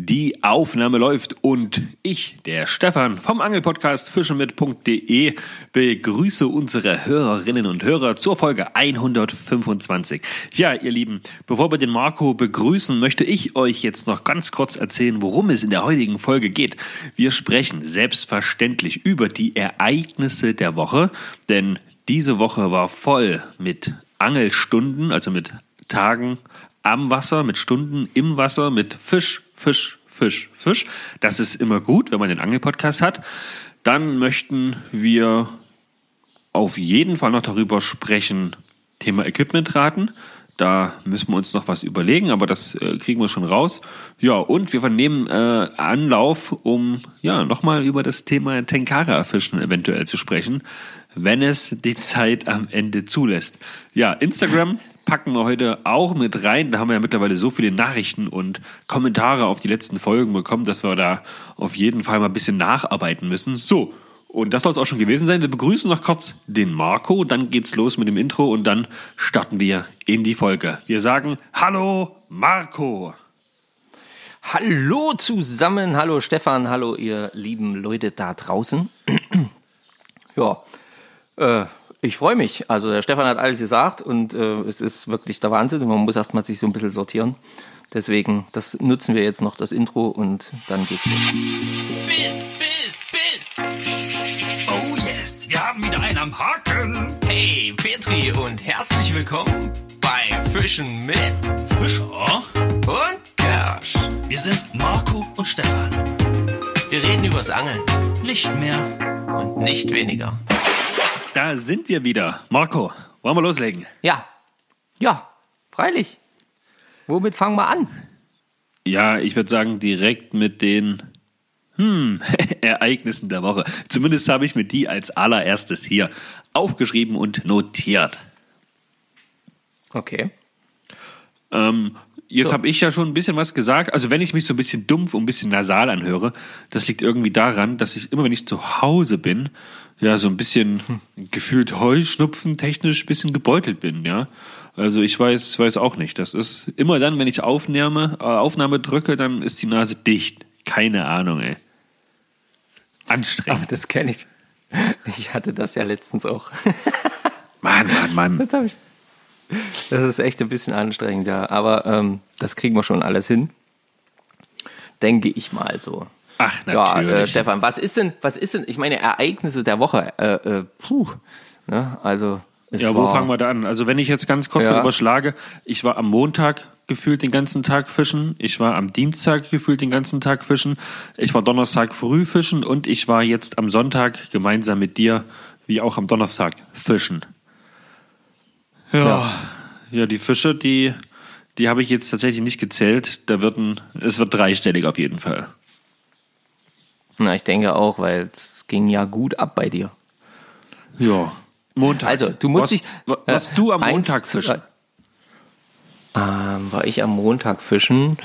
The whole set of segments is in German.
Die Aufnahme läuft und ich, der Stefan vom Angelpodcast fischenmit.de, begrüße unsere Hörerinnen und Hörer zur Folge 125. Ja, ihr Lieben, bevor wir den Marco begrüßen, möchte ich euch jetzt noch ganz kurz erzählen, worum es in der heutigen Folge geht. Wir sprechen selbstverständlich über die Ereignisse der Woche, denn diese Woche war voll mit Angelstunden, also mit Tagen am Wasser, mit Stunden im Wasser, mit Fisch, Fisch, Fisch, Fisch. Das ist immer gut, wenn man den Angelpodcast hat. Dann möchten wir auf jeden Fall noch darüber sprechen, Thema Equipmentraten. Da müssen wir uns noch was überlegen, aber das äh, kriegen wir schon raus. Ja, und wir vernehmen äh, Anlauf, um ja nochmal über das Thema Tenkara-Fischen eventuell zu sprechen, wenn es die Zeit am Ende zulässt. Ja, Instagram packen wir heute auch mit rein. Da haben wir ja mittlerweile so viele Nachrichten und Kommentare auf die letzten Folgen bekommen, dass wir da auf jeden Fall mal ein bisschen nacharbeiten müssen. So, und das soll es auch schon gewesen sein. Wir begrüßen noch kurz den Marco, dann geht's los mit dem Intro und dann starten wir in die Folge. Wir sagen Hallo Marco. Hallo zusammen, hallo Stefan, hallo ihr lieben Leute da draußen. ja, äh, ich freue mich. Also der Stefan hat alles gesagt und äh, es ist wirklich der Wahnsinn. Man muss erstmal sich so ein bisschen sortieren. Deswegen, das nutzen wir jetzt noch, das Intro und dann geht's los. Biss, biss, biss. Oh yes, wir haben wieder einen am Haken. Hey, Petri und herzlich willkommen bei Fischen mit Fischer und Kersch. Wir sind Marco und Stefan. Wir reden übers Angeln. Nicht mehr und nicht weniger. Da sind wir wieder. Marco, wollen wir loslegen? Ja, ja, freilich. Womit fangen wir an? Ja, ich würde sagen, direkt mit den hm, Ereignissen der Woche. Zumindest habe ich mir die als allererstes hier aufgeschrieben und notiert. Okay. Ähm, jetzt So. habe ich ja schon ein bisschen was gesagt. Also wenn ich mich so ein bisschen dumpf und ein bisschen nasal anhöre, das liegt irgendwie daran, dass ich immer, wenn ich zu Hause bin, ja so ein bisschen gefühlt Heuschnupfen technisch ein bisschen gebeutelt bin, ja. Also ich weiß, weiß auch nicht. Das ist immer dann, wenn ich Aufnahme, äh, Aufnahme drücke, dann ist die Nase dicht. Keine Ahnung, ey. Anstrengend. Aber das kenne ich. Ich hatte das ja letztens auch. Mann, Mann, Mann. Das, ich, das ist echt ein bisschen anstrengend, ja. Aber ähm, das kriegen wir schon alles hin. Denke ich mal so. Ach, Ja, natürlich. äh, Stefan, was ist denn, was ist denn, ich meine, Ereignisse der Woche, äh, äh, puh, ne, also, es Ja, wo war, fangen wir da an? Also wenn ich jetzt ganz kurz Ja. überschlage, ich war am Montag gefühlt den ganzen Tag fischen, ich war am Dienstag gefühlt den ganzen Tag fischen, ich war Donnerstag früh fischen und ich war jetzt am Sonntag gemeinsam mit dir, wie auch am Donnerstag, fischen. Ja, ja, Ja. die Fische, die, die habe ich jetzt tatsächlich nicht gezählt. Da wird ein, es wird dreistellig auf jeden Fall. Na, ich denke auch, weil es ging ja gut ab bei dir. Ja. Montag. Also, du musst was, dich, Was, was äh, du am eins, Montag zwei- fischen? Ähm, war ich am Montag fischen?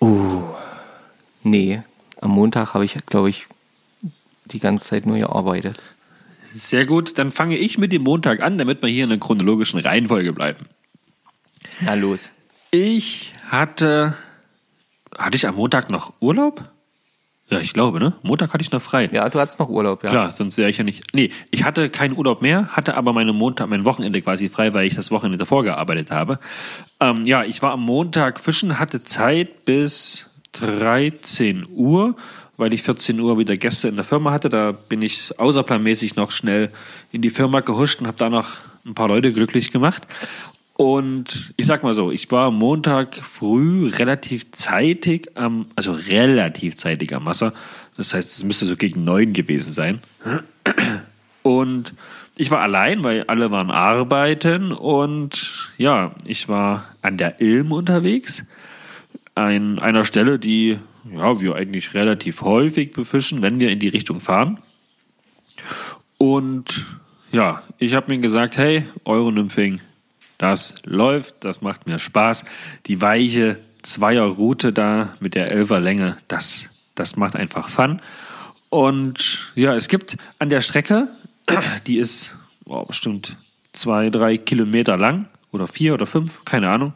Uh, nee, am Montag habe ich, glaube ich, die ganze Zeit nur gearbeitet. Sehr gut, dann fange ich mit dem Montag an, damit wir hier in der chronologischen Reihenfolge bleiben. Na los. Ich hatte. Hatte ich am Montag noch Urlaub? Ja, ich glaube, ne? Montag hatte ich noch frei. Ja, du hattest noch Urlaub, ja. Klar, sonst wäre ich ja nicht. Nee, ich hatte keinen Urlaub mehr, hatte aber meine Montag, mein Wochenende quasi frei, weil ich das Wochenende davor gearbeitet habe. Ähm, ja, ich war am Montag fischen, hatte Zeit bis 13 Uhr, weil ich 14 Uhr wieder Gäste in der Firma hatte. Da bin ich außerplanmäßig noch schnell in die Firma gehuscht und habe da noch ein paar Leute glücklich gemacht. Und ich sag mal so, ich war Montag früh relativ zeitig am, also relativ zeitig am Wasser. Das heißt, es müsste so gegen neun gewesen sein. Und ich war allein, weil alle waren arbeiten und ja, ich war an der Ilm unterwegs. An einer Stelle, die ja, wir eigentlich relativ häufig befischen, wenn wir in die Richtung fahren. Und ja, ich habe mir gesagt, hey, Euronymphing, das läuft, das macht mir Spaß. Die weiche Zweierroute da mit der Elferlänge, das, das macht einfach Fun. Und ja, es gibt an der Strecke, die ist oh, bestimmt zwei, drei Kilometer lang oder vier oder fünf, keine Ahnung,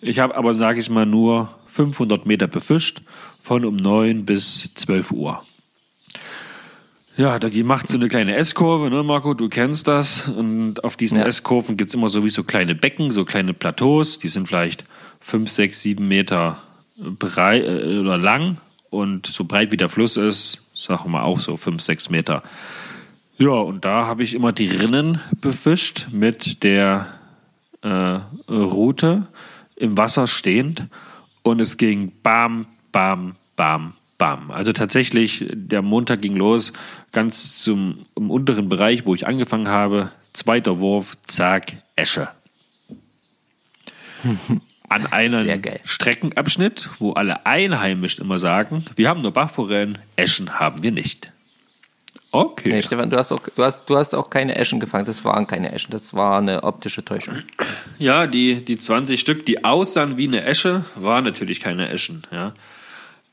Ich habe aber, sage ich mal, nur 500 Meter befischt, von um 9 bis 12 Uhr. Ja, die macht so eine kleine S-Kurve, ne, Marco, du kennst das. Und auf diesen Ja. S-Kurven gibt's immer so kleine Becken, so kleine Plateaus, die sind vielleicht 5, 6, 7 Meter breit äh, oder lang und so breit wie der Fluss ist, sagen wir mal auch so 5, 6 Meter. Ja, und da habe ich immer die Rinnen befischt mit der äh, Rute im Wasser stehend und es ging bam, bam, bam, bam. Also tatsächlich, der Montag ging los, ganz zum im unteren Bereich, wo ich angefangen habe. Zweiter Wurf, zack, Esche. An einem. Streckenabschnitt, wo alle Einheimischen immer sagen, wir haben nur Bachforellen, Eschen haben wir nicht. Okay. Nee, Stefan, du hast, auch, du, hast, du hast auch keine Eschen gefangen. Das waren keine Eschen. Das war eine optische Täuschung. Ja, die, die 20 Stück, die aussahen wie eine Esche, waren natürlich keine Eschen. Ja.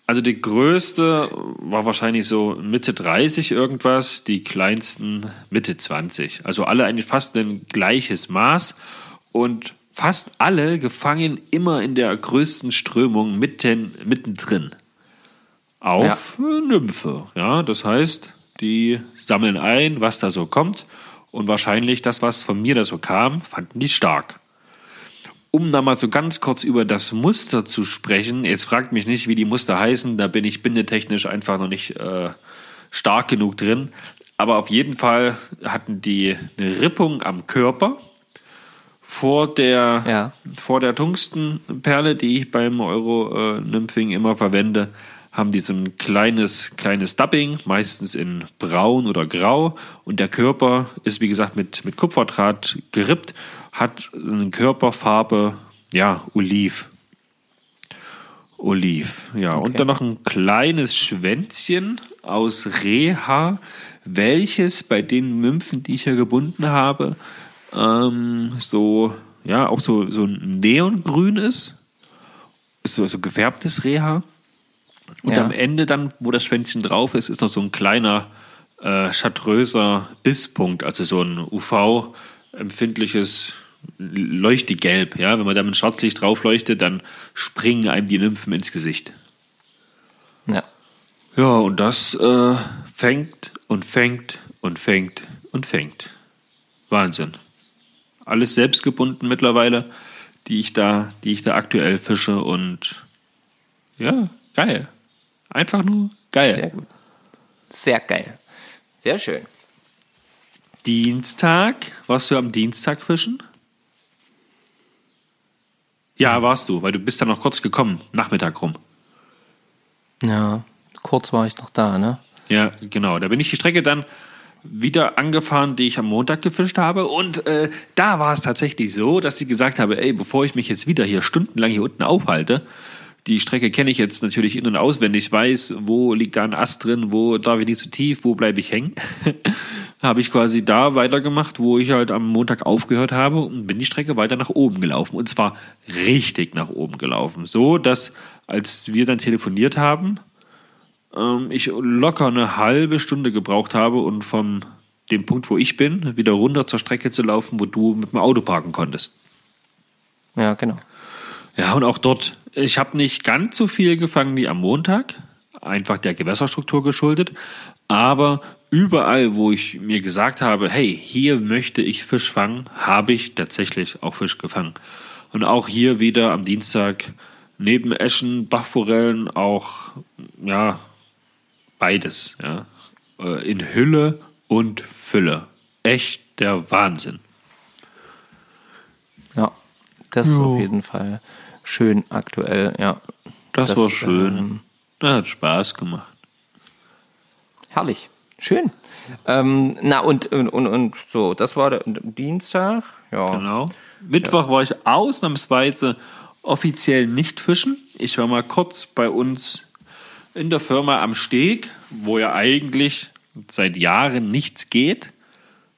Also die größte war wahrscheinlich so Mitte 30 irgendwas, die kleinsten Mitte 20. Also alle eigentlich fast ein gleiches Maß und fast alle gefangen immer in der größten Strömung mitten, mittendrin. Auf Nymphe. Ja, das heißt, die sammeln ein, was da so kommt und wahrscheinlich das, was von mir da so kam, fanden die stark um da mal so ganz kurz über das Muster zu sprechen, jetzt fragt mich nicht, wie die Muster heißen, da bin ich bindetechnisch einfach noch nicht äh, stark genug drin. Aber auf jeden Fall hatten die eine Rippung am Körper vor der, Ja. vor der Tungstenperle, die ich beim Euro-Nymphing immer verwende, haben die so ein kleines, kleines Dubbing, meistens in braun oder grau. Und der Körper ist, wie gesagt, mit, mit Kupferdraht gerippt, hat eine Körperfarbe, ja, Oliv. Oliv, ja. Und dann noch ein kleines Schwänzchen aus Rehhaar, welches bei den Nymphen, die ich hier gebunden habe, ähm, so, ja, auch so, so ein Neongrün ist. Ist so, so gefärbtes Rehhaar. Und Ja. am Ende dann, wo das Schwänzchen drauf ist, ist noch so ein kleiner äh, chartröser Bisspunkt, also so ein UV-empfindliches Leuchtegelb. Ja? Wenn man da mit Schwarzlicht drauf leuchtet, dann springen einem die Nymphen ins Gesicht. Ja. Ja, und das äh, fängt und fängt und fängt und fängt. Wahnsinn. Alles selbst gebunden mittlerweile, die ich da, die ich da aktuell fische und ja, geil. Einfach nur geil. Sehr gut. Sehr geil. Sehr schön. Dienstag, warst du am Dienstag fischen? Ja, warst du, weil du bist dann noch kurz gekommen, Nachmittag rum. Ja, kurz war ich noch da, ne? Ja, genau. Da bin ich die Strecke dann wieder angefahren, die ich am Montag gefischt habe. Und äh, da war es tatsächlich so, dass ich gesagt habe, ey, bevor ich mich jetzt wieder hier stundenlang hier unten aufhalte, die Strecke kenne ich jetzt natürlich in- und auswendig, weiß, wo liegt da ein Ast drin, wo darf ich nicht so tief, wo bleibe ich hängen. habe ich quasi da weitergemacht, wo ich halt am Montag aufgehört habe und bin die Strecke weiter nach oben gelaufen. Und zwar richtig nach oben gelaufen. So, dass als wir dann telefoniert haben, ähm, ich locker eine halbe Stunde gebraucht habe und von dem Punkt, wo ich bin, wieder runter zur Strecke zu laufen, wo du mit dem Auto parken konntest. Ja, genau. Ja, und auch dort, ich habe nicht ganz so viel gefangen wie am Montag, einfach der Gewässerstruktur geschuldet, aber überall, wo ich mir gesagt habe, hey, hier möchte ich Fisch fangen, habe ich tatsächlich auch Fisch gefangen. Und auch hier wieder am Dienstag neben Eschen, Bachforellen auch, ja, beides, ja, Äh, in Hülle und Fülle. Echt der Wahnsinn. Ja, das ist auf jeden Fall schön aktuell, ja. Das, Das, war schön. ähm, das hat Spaß gemacht. Herrlich. Schön. Ähm, na, und, und, und, und so, das war der Dienstag. Ja. Genau. Mittwoch war ich ausnahmsweise offiziell nicht fischen. Ich war mal kurz bei uns in der Firma am Steg, wo ja eigentlich seit Jahren nichts geht.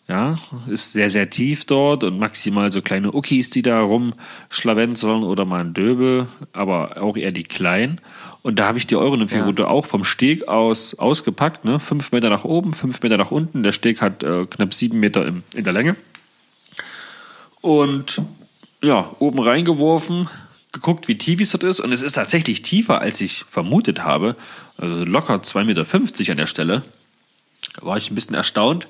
Ja, ist sehr, sehr tief dort und maximal so kleine Uckis, die da rumschlawenzeln oder mal ein Döbel, aber auch eher die kleinen. Und da habe ich die Euronymphie-Route auch vom Steg aus ausgepackt, ne? Fünf Meter nach oben, fünf Meter nach unten. Der Steg hat äh, knapp sieben Meter im, in der Länge. Und ja, oben reingeworfen, geguckt, wie tief es dort ist und es ist tatsächlich tiefer, als ich vermutet habe. Also locker 2,50 Meter an der Stelle. Da war ich ein bisschen erstaunt.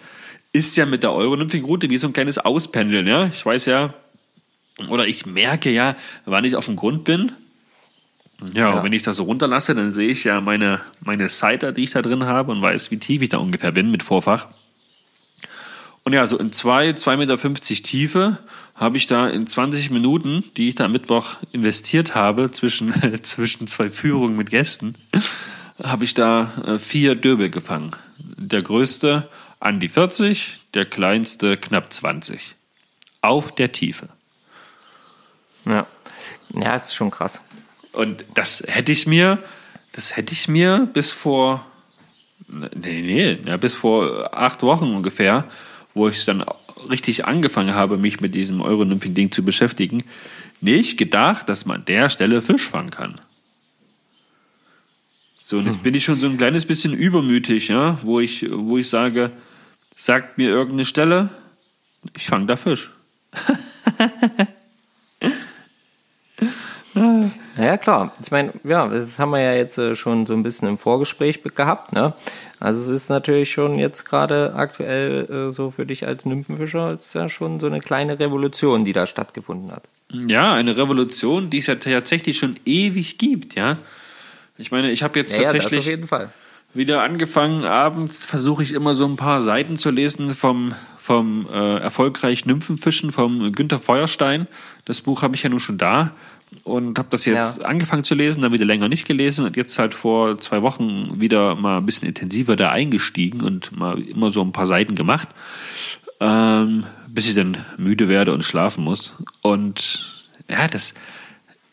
Ist ja mit der Euro-Nymphing-Route wie so ein kleines Auspendeln, ja. Ich weiß ja, oder ich merke ja, wann ich auf dem Grund bin. Ja, Ja. und wenn ich das so runterlasse, dann sehe ich ja meine, meine Seiter, die ich da drin habe und weiß, wie tief ich da ungefähr bin mit Vorfach. Und ja, so in zwei, 2,50 Meter Tiefe habe ich da in 20 Minuten, die ich da am Mittwoch investiert habe, zwischen, zwischen zwei Führungen mit Gästen, habe ich da äh, vier Döbel gefangen. Der größte an die 40, der kleinste knapp 20. Auf der Tiefe. Ja. Ja, ist schon krass. Und das hätte ich mir, das hätte ich mir bis vor, nee, nee, ja, bis vor acht Wochen ungefähr, wo ich dann richtig angefangen habe, mich mit diesem Euronymphing-Ding zu beschäftigen, nicht gedacht, dass man an der Stelle Fisch fangen kann. So, und jetzt bin ich schon so ein kleines bisschen übermütig, ja, wo ich, wo ich sage, sagt mir irgendeine Stelle, ich fange da Fisch. Ja, klar. Ich meine, ja, das haben wir ja jetzt äh, schon so ein bisschen im Vorgespräch gehabt, ne? Also es ist natürlich schon jetzt gerade aktuell äh, so für dich als Nymphenfischer, ist ja schon so eine kleine Revolution, die da stattgefunden hat. Ja, eine Revolution, die es ja tatsächlich schon ewig gibt, ja. Ich meine, ich habe jetzt Ja, ja, das auf tatsächlich jeden Fall. Wieder angefangen, abends versuche ich immer so ein paar Seiten zu lesen vom, vom äh, erfolgreich Nymphenfischen vom Günther Feuerstein. Das Buch habe ich ja nun schon da und habe das jetzt Ja. angefangen zu lesen, dann wieder länger nicht gelesen und jetzt halt vor zwei Wochen wieder mal ein bisschen intensiver da eingestiegen und mal immer so ein paar Seiten gemacht, ähm, bis ich dann müde werde und schlafen muss. Und ja, das,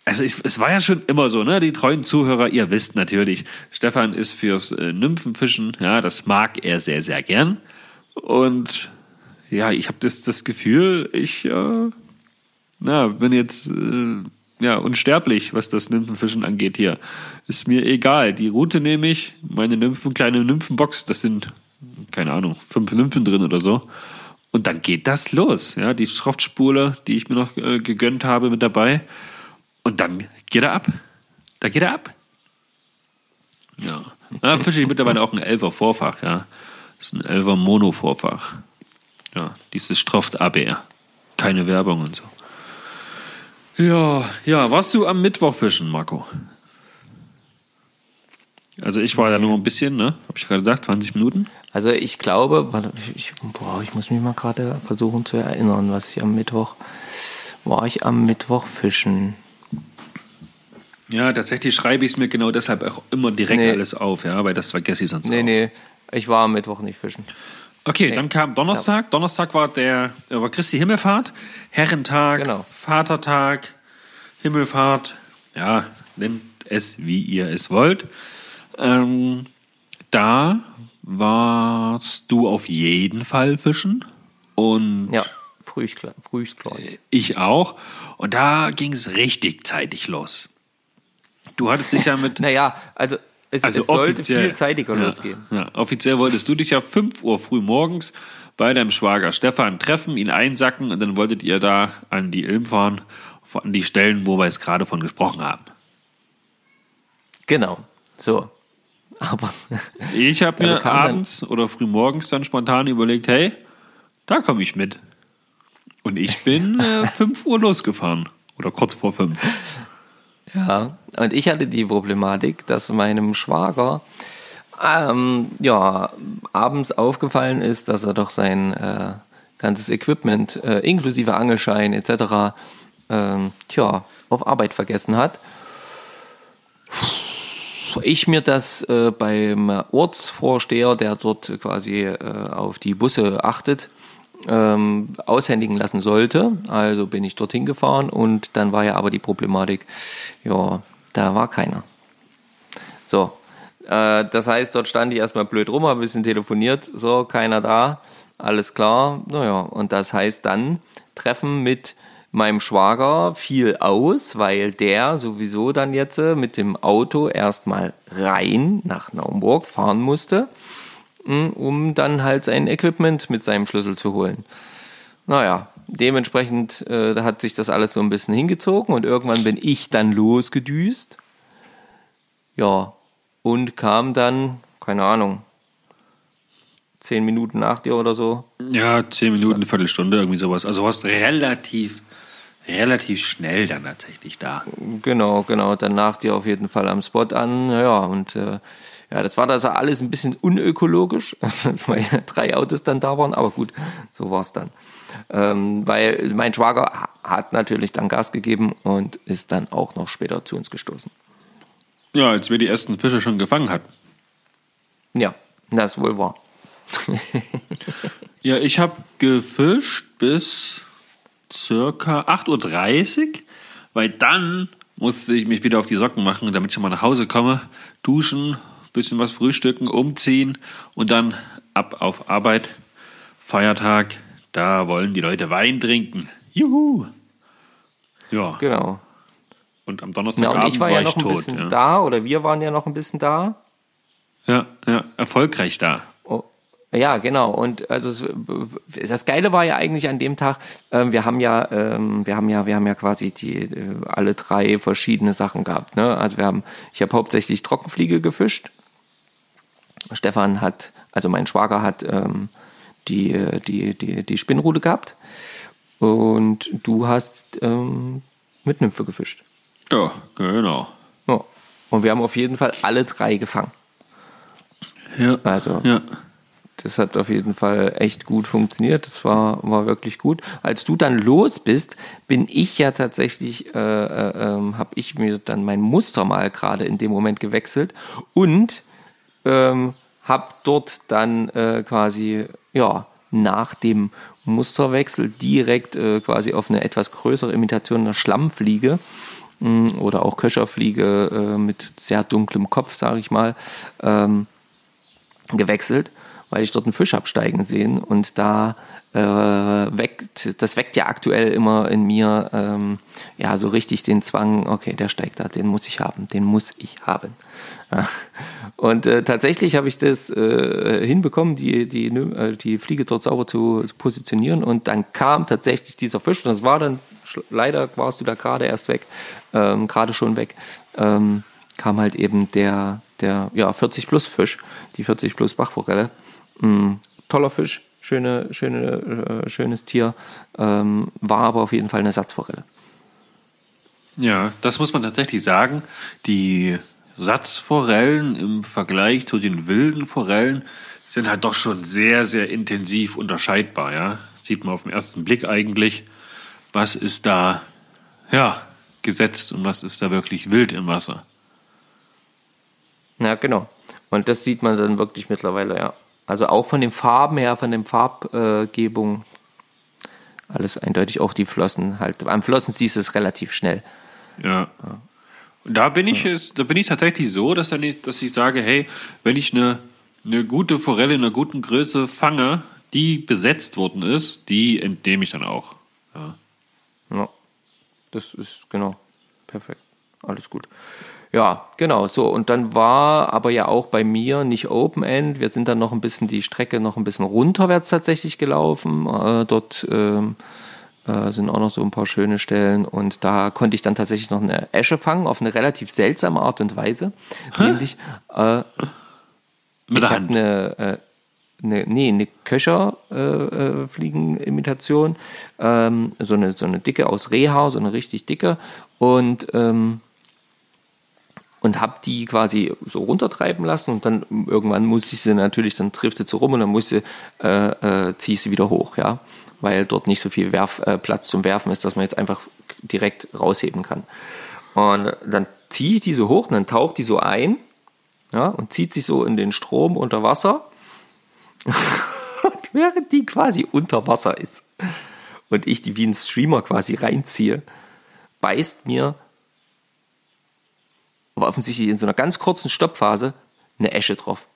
also ich, es war ja schon immer so, ne? Die treuen Zuhörer, ihr wisst natürlich, Stefan ist fürs äh, Nymphenfischen, ja, das mag er sehr, sehr gern. Und ja, ich habe das, das Gefühl, ich äh, na, bin jetzt äh, ja, unsterblich, was das Nymphenfischen angeht hier. Ist mir egal. Die Route nehme ich, meine Nymphen, kleine Nymphenbox, das sind, keine Ahnung, fünf Nymphen drin oder so. Und dann geht das los. Ja, die Schroftspule, die ich mir noch äh, gegönnt habe, mit dabei. Und dann geht er ab. Da geht er ab. Ja. Da fische ich mittlerweile auch ein Elfer Vorfach, ja. Das ist ein Elfer Mono-Vorfach. Ja, dieses Stroft ABR. Keine Werbung und so. Ja, ja, warst du am Mittwoch fischen, Marco? Also ich war ja nur ein bisschen, ne? Hab ich gerade gesagt, 20 Minuten. Also ich glaube, ich, boah, ich muss mich mal gerade versuchen zu erinnern, was ich am Mittwoch, war ich am Mittwoch fischen. Ja, tatsächlich schreibe ich es mir genau deshalb auch immer direkt Nee. alles auf, ja, weil das vergesse ich sonst Nee, auch. nee, ich war am Mittwoch nicht fischen. Okay, dann kam Donnerstag. Donnerstag war der äh, war Christi Himmelfahrt, Herrentag, Genau. Vatertag, Himmelfahrt. Ja, nennt es wie ihr es wollt. Ähm, da warst du auf jeden Fall fischen und Ja, frühst, frühst klar. ich auch. Und da ging es richtig zeitig los. Du hattest dich ja mit Naja, also es, Also es sollte viel zeitiger ja, losgehen. Ja, offiziell wolltest du dich ja 5 Uhr früh morgens bei deinem Schwager Stefan treffen, ihn einsacken und dann wolltet ihr da an die Ilm fahren, an die Stellen, wo wir jetzt gerade von gesprochen haben. Genau, so. Aber Ich habe Ja, mir kamen dann- abends oder früh morgens dann spontan überlegt, hey, da komme ich mit. Und ich bin äh, 5 Uhr losgefahren. Oder kurz vor 5. Ja, und ich hatte die Problematik, dass meinem Schwager ähm, ja, abends aufgefallen ist, dass er doch sein äh, ganzes Equipment, äh, inklusive Angelschein etc., ähm, tja, auf Arbeit vergessen hat. Ich mir das äh, beim Ortsvorsteher, der dort quasi äh, auf die Busse achtet, ähm, aushändigen lassen sollte. Also bin ich dorthin gefahren und dann war ja aber die Problematik, ja, da war keiner. So, äh, das heißt, dort stand ich erstmal blöd rum, habe ein bisschen telefoniert, so, keiner da, alles klar. Naja, und das heißt dann Treffen mit meinem Schwager fiel aus, weil der sowieso dann jetzt äh, mit dem Auto erstmal rein nach Naumburg fahren musste um dann halt sein Equipment mit seinem Schlüssel zu holen. Naja, dementsprechend äh, da hat sich das alles so ein bisschen hingezogen und irgendwann bin ich dann losgedüst. Ja, und kam dann, keine Ahnung, zehn Minuten nach dir oder so. Ja, zehn Minuten, eine Viertelstunde, irgendwie sowas. Also warst relativ, relativ schnell dann tatsächlich da. Genau, genau. Dann nach dir auf jeden Fall am Spot an. Ja, und äh, ja, das war also alles ein bisschen unökologisch, weil ja drei Autos dann da waren, aber gut, so war es dann. Ähm, weil mein Schwager hat natürlich dann Gas gegeben und ist dann auch noch später zu uns gestoßen. Ja, als wir die ersten Fische schon gefangen hatten. Ja, das wohl war. Ja, ich habe gefischt bis circa 8.30 Uhr, weil dann musste ich mich wieder auf die Socken machen, damit ich mal nach Hause komme, duschen, bisschen was frühstücken, umziehen und dann ab auf Arbeit. Feiertag, da wollen die Leute Wein trinken. Juhu! Ja, Genau. und am Ja, Donnerstagabend und ich war ja noch ein tot. bisschen ja. da, oder wir waren ja noch ein bisschen da. Ja, ja, erfolgreich da. Oh, ja, genau. Und also das Geile war ja eigentlich an dem Tag, ähm, wir haben ja, ähm, wir haben ja, wir haben ja quasi die äh, alle drei verschiedene Sachen gehabt. Ne? Also wir haben, ich habe hauptsächlich Trockenfliege gefischt. Stefan hat, also mein Schwager hat ähm, die, die, die, die Spinnrute gehabt. Und du hast ähm, mit Nymphe gefischt. Ja, genau. Ja. Und wir haben auf jeden Fall alle drei gefangen. Ja, Also ja. das hat auf jeden Fall echt gut funktioniert. Das war, war wirklich gut. Als du dann los bist, bin ich ja tatsächlich, äh, äh, ähm, habe ich mir dann mein Muster mal gerade in dem Moment gewechselt und ähm, habe dort dann äh, quasi, ja, nach dem Musterwechsel direkt äh, quasi auf eine etwas größere Imitation einer Schlammfliege mh, oder auch Köcherfliege äh, mit sehr dunklem Kopf, sage ich mal, ähm, gewechselt, weil ich dort einen Fisch absteigen sehen und da äh, weckt, das weckt ja aktuell immer in mir ähm, ja so richtig den Zwang, okay, der steigt da, den muss ich haben, den muss ich haben. Ja. Und äh, tatsächlich habe ich das äh, hinbekommen, die, die, äh, die Fliege dort sauber zu, positionieren und dann kam tatsächlich dieser Fisch und das war dann, leider warst du da gerade erst weg, ähm, gerade schon weg, ähm, kam halt eben der, der ja, 40 plus Fisch, die 40 plus Bachforelle. Mm, toller Fisch, schöne, schöne, äh, schönes Tier, ähm, war aber auf jeden Fall eine Satzforelle. Ja, das muss man tatsächlich sagen. Die Satzforellen im Vergleich zu den wilden Forellen sind halt doch schon sehr, sehr intensiv unterscheidbar. Ja? Sieht man auf den ersten Blick eigentlich, was ist da ja, gesetzt und was ist da wirklich wild im Wasser. Ja, genau. Und das sieht man dann wirklich mittlerweile, ja. Also auch von den Farben her, von den Farbgebung, alles eindeutig, auch die Flossen halt. Am Flossen siehst du es relativ schnell. Ja. Und da bin ich, es- da bin ich tatsächlich so, dass, dann ich, dass ich sage, hey, wenn ich eine, eine gute Forelle in einer guten Größe fange, die besetzt worden ist, die entnehme ich dann auch. Ja. Ja, das ist genau perfekt. Alles gut. Ja, genau. So, und dann war aber ja auch bei mir nicht Open End. Wir sind dann noch ein bisschen die Strecke noch ein bisschen runterwärts tatsächlich gelaufen. Äh, dort ähm, äh, sind auch noch so ein paar schöne Stellen und da konnte ich dann tatsächlich noch eine Esche fangen auf eine relativ seltsame Art und Weise. Nämlich, äh, Mit ich habe Hand. eine, äh, eine, nee, eine Köcherfliegenimitation, ähm, so, eine, so eine dicke aus Rehhaar, so eine richtig dicke und ähm, und habe die quasi so runtertreiben lassen und dann irgendwann muss ich sie natürlich, dann trifft sie rum und dann muss sie, äh, äh, ziehe ich sie wieder hoch, ja, weil dort nicht so viel Werf, äh, Platz zum Werfen ist, dass man jetzt einfach direkt rausheben kann. Und dann ziehe ich die so hoch und dann taucht die so ein, ja, und zieht sich so in den Strom unter Wasser. und während die quasi unter Wasser ist und ich die wie ein Streamer quasi reinziehe, beißt mir aber offensichtlich in so einer ganz kurzen Stoppphase eine Esche drauf.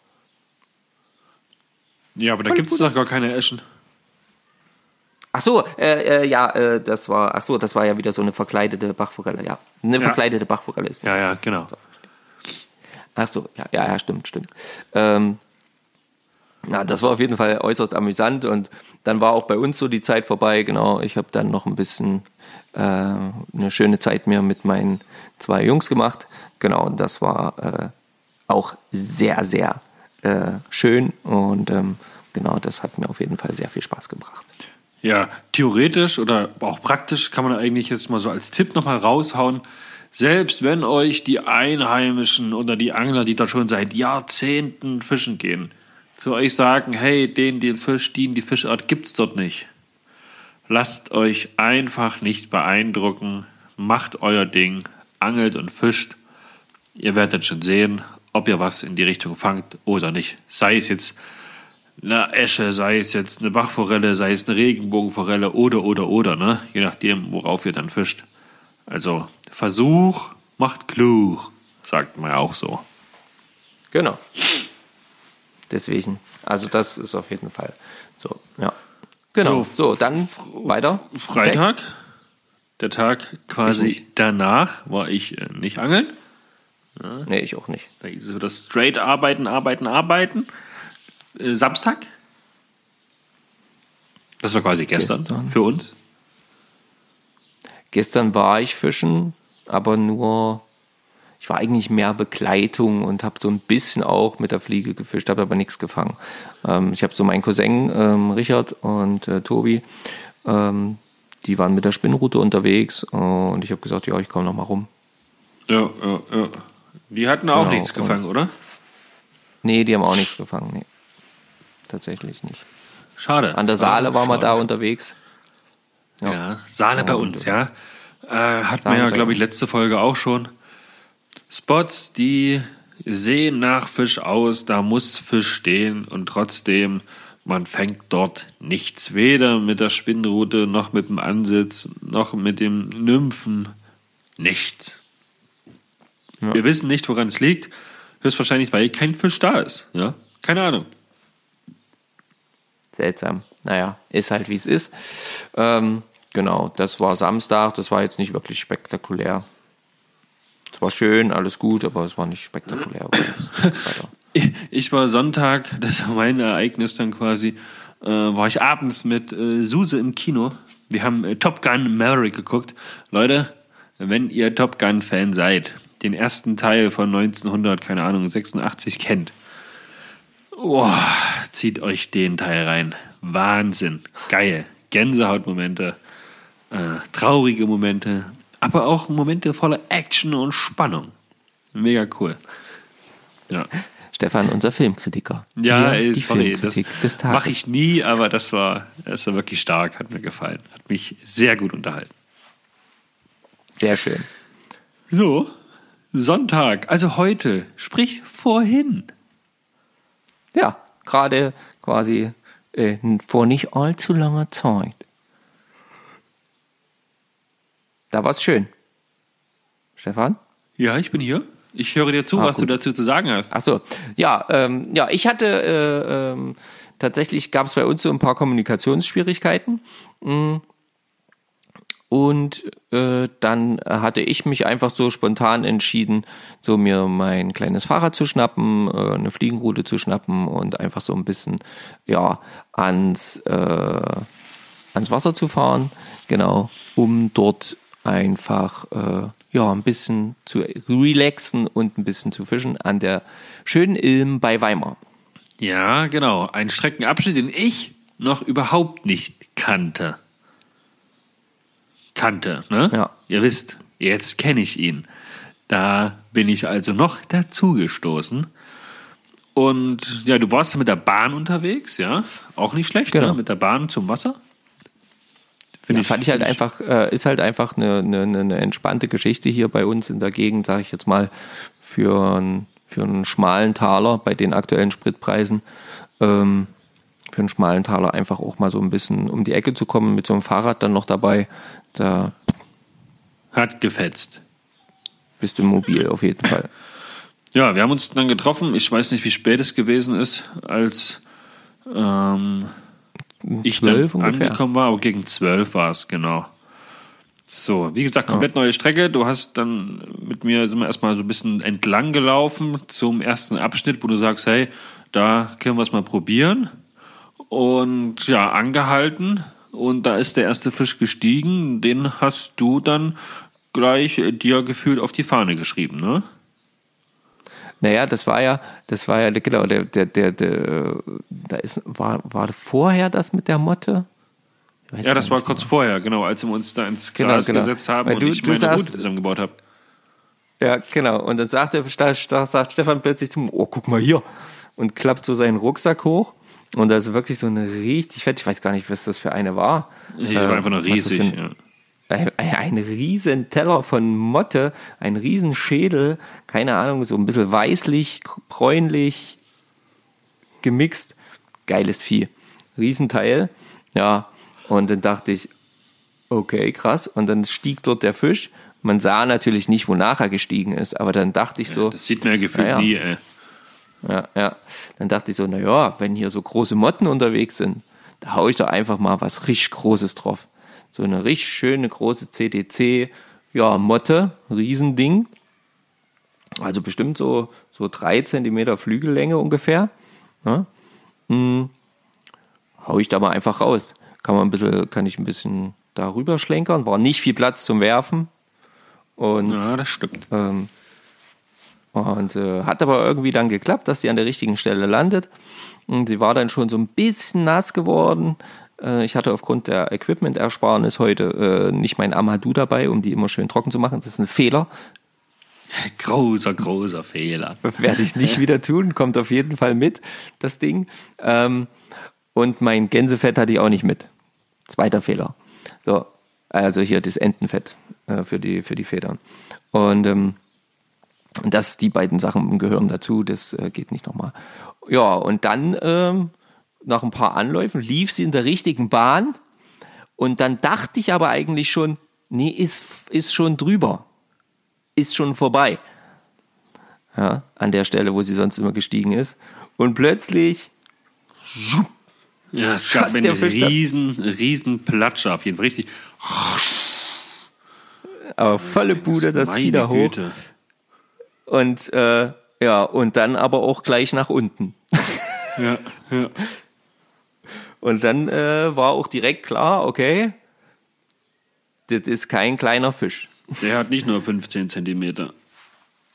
Ja, aber da gibt es doch gar keine Eschen. Ach so, äh, äh, ja, äh, das war, ach so, das war ja wieder so eine verkleidete Bachforelle, ja. Eine Ja. verkleidete Bachforelle ist. Ja, ja, genau. Ach so, ja, ja, ja, stimmt, stimmt. Ähm, Na, das war auf jeden Fall äußerst amüsant und dann war auch bei uns so die Zeit vorbei. Genau, ich habe dann noch ein bisschen äh, eine schöne Zeit mir mit meinen zwei Jungs gemacht. Genau, das war äh, auch sehr, sehr äh, schön und ähm, genau, das hat mir auf jeden Fall sehr viel Spaß gebracht. Ja, theoretisch oder auch praktisch kann man eigentlich jetzt mal so als Tipp nochmal raushauen. Selbst wenn euch die Einheimischen oder die Angler, die da schon seit Jahrzehnten fischen gehen, zu euch sagen, hey, den, den Fisch, die, die Fischart gibt's dort nicht. Lasst euch einfach nicht beeindrucken, macht euer Ding, angelt und fischt. Ihr werdet schon sehen, ob ihr was in die Richtung fangt oder nicht. Sei es jetzt eine Esche, sei es jetzt eine Bachforelle, sei es eine Regenbogenforelle oder, oder, oder, ne? Je nachdem, worauf ihr dann fischt. Also, Versuch macht klug, sagt man ja auch so. Genau. Deswegen, also das ist auf jeden Fall so, ja. Genau, so, dann weiter. Freitag, der Tag quasi danach, war ich äh, nicht angeln. Nee, ich auch nicht. So das straight arbeiten, arbeiten, arbeiten. Äh, Samstag. Das war quasi gestern, Gestern. für uns. Gestern war ich fischen, aber nur, ich war eigentlich mehr Begleitung und habe so ein bisschen auch mit der Fliege gefischt, habe aber nichts gefangen. Ähm, ich habe so meinen Cousin ähm, Richard und äh, Tobi, ähm, die waren mit der Spinnrute unterwegs und ich habe gesagt, ja, ich komme noch mal rum. Ja, ja, ja. Die hatten auch Genau, nichts gefangen, oder? Nee, die haben auch nichts gefangen, nee. Tatsächlich nicht. Schade. An der Saale waren wir da unterwegs. Ja, Saale bei uns, ja. Äh, hat Saale man ja, glaube ich, letzte Folge auch schon. Spots, die sehen nach Fisch aus, da muss Fisch stehen und trotzdem, man fängt dort nichts. Weder mit der Spinnrute, noch mit dem Ansitz, noch mit dem Nymphen. Nichts. Wir wissen nicht, woran es liegt. Höchstwahrscheinlich, weil kein Fisch da ist. Ja? Keine Ahnung. Seltsam. Naja, ist halt wie es ist. Ähm, genau, das war Samstag, das war jetzt nicht wirklich spektakulär. Es war schön, alles gut, aber es war nicht spektakulär. Ich- Ich war Sonntag, das war mein Ereignis dann quasi, äh, war ich abends mit äh, Suse im Kino. Wir haben äh, Top Gun Maverick geguckt. Leute, wenn ihr Top Gun Fan seid, den ersten Teil von 1900, keine Ahnung, 86 kennt, oh, zieht euch den Teil rein. Wahnsinn, geil, Gänsehautmomente, äh, traurige Momente, aber auch Momente voller Action und Spannung. Mega cool. Ja. Stefan, unser Filmkritiker. Ja, Hier ey, die sorry, das Filmkritik des Tages. mache ich nie, aber das war, das war wirklich stark, hat mir gefallen. Hat mich sehr gut unterhalten. Sehr schön. So, Sonntag, also heute, sprich vorhin. Ja, gerade quasi äh, vor nicht allzu langer Zeit. Da war es schön. Stefan? Ja, ich bin hier. Ich höre dir zu, Ah, was du gut. dazu zu sagen hast. Ach so, ja, ähm, ja, ich hatte äh, ähm, tatsächlich gab es bei uns so ein paar Kommunikationsschwierigkeiten. Mm. Und äh, dann hatte ich mich einfach so spontan entschieden, so mir mein kleines Fahrrad zu schnappen, äh, eine Fliegenroute zu schnappen und einfach so ein bisschen ja ans äh, ans Wasser zu fahren, genau, um dort einfach äh, ja ein bisschen zu relaxen und ein bisschen zu fischen an der schönen Ilm bei Weimar. Ja, genau. Ein Streckenabschnitt, den ich noch überhaupt nicht kannte. Kannte, ne? Ja. Ihr wisst, jetzt kenne ich ihn. Da bin ich also noch dazugestoßen. Und ja, du warst mit der Bahn unterwegs, ja? Auch nicht schlecht, Genau. ne? Mit der Bahn zum Wasser. Finde Ja, fand ich halt einfach, äh, ist halt einfach eine, eine, eine entspannte Geschichte hier bei uns in der Gegend, sage ich jetzt mal, für, einen- für einen schmalen Taler bei den aktuellen Spritpreisen. Ähm, für einen schmalen Taler einfach auch mal so ein bisschen um die Ecke zu kommen mit so einem Fahrrad dann noch dabei. Da Hat gefetzt. bist du mobil auf jeden Fall. Ja, wir haben uns dann getroffen. Ich weiß nicht, wie spät es gewesen ist, als ähm, ich Zwölf ungefähr. angekommen war, aber gegen zwölf war es, genau. So, wie gesagt, komplett neue Strecke. Du hast dann mit mir sind wir erstmal so ein bisschen entlang gelaufen zum ersten Abschnitt, wo du sagst, hey, da können wir es mal probieren. Und ja, angehalten. Und da ist der erste Fisch gestiegen. Den hast du dann gleich äh, dir gefühlt auf die Fahne geschrieben, ne? Naja, das war ja, das war ja, genau, der, der, der, der da ist, war, war vorher das mit der Motte? Ja, das war kurz mehr. vorher, genau, als wir uns da ins Genau, Glas genau. gesetzt haben Weil und du- ich meine Route zusammengebaut habe. Ja, genau. Und dann sagt, der, sagt Stefan plötzlich zu mir, oh, guck mal hier. Und klappt so seinen Rucksack hoch. Und da ist wirklich so eine richtig fett, ich weiß gar nicht, was das für eine war. Ich war Äh, einfach nur riesig. ein- Ja. Ein, ein riesen Teller von Motte, ein riesen Schädel, keine Ahnung, so ein bisschen weißlich, bräunlich gemixt. Geiles Vieh. Riesenteil. Ja, und dann dachte ich, okay, krass. Und dann stieg dort der Fisch. Man sah natürlich nicht, wonach er gestiegen ist, aber dann dachte ich so, Das sieht man ja gefühlt Ja, ja. nie, ey. ja, ja. Dann dachte ich so, na ja, wenn hier so große Motten unterwegs sind, da hau ich doch einfach mal was richtig Großes drauf. So eine richtig schöne große CDC, ja, Motte, Riesending. Also bestimmt so, so drei Zentimeter Flügellänge ungefähr. Ja. Hm. Hau ich da mal einfach raus. Kann man ein bisschen, kann ich ein bisschen darüber schlenkern. War nicht viel Platz zum Werfen. Und Ja, das stimmt. ähm, und äh, hat aber irgendwie dann geklappt, dass sie an der richtigen Stelle landet. Und sie war dann schon so ein bisschen nass geworden. Äh, ich hatte aufgrund der Equipment-Ersparnis heute äh, nicht mein Amadou dabei, um die immer schön trocken zu machen. Das ist ein Fehler. Großer, großer Fehler. Werde ich nicht wieder tun. Kommt auf jeden Fall mit, das Ding. Ähm, und mein Gänsefett hatte ich auch nicht mit. Zweiter Fehler. So, also hier das Entenfett äh, für, die, für die Federn. Und ähm, das, die beiden Sachen gehören dazu, das äh, geht nicht nochmal. Ja, und dann ähm, nach ein paar Anläufen lief sie in der richtigen Bahn. Und dann dachte ich aber eigentlich schon, nee, ist, ist schon drüber. Ist schon vorbei ja, an der Stelle, wo sie sonst immer gestiegen ist. Und plötzlich, Ja, es gab einen riesen, riesen Platscher auf jeden Fall. Richtig. aber volle Bude, das Meine wieder hoch. Güte. Und äh, ja, und dann aber auch gleich nach unten. Ja, ja. Und dann äh, war auch direkt klar, okay, das ist kein kleiner Fisch. Der hat nicht nur 15 Zentimeter.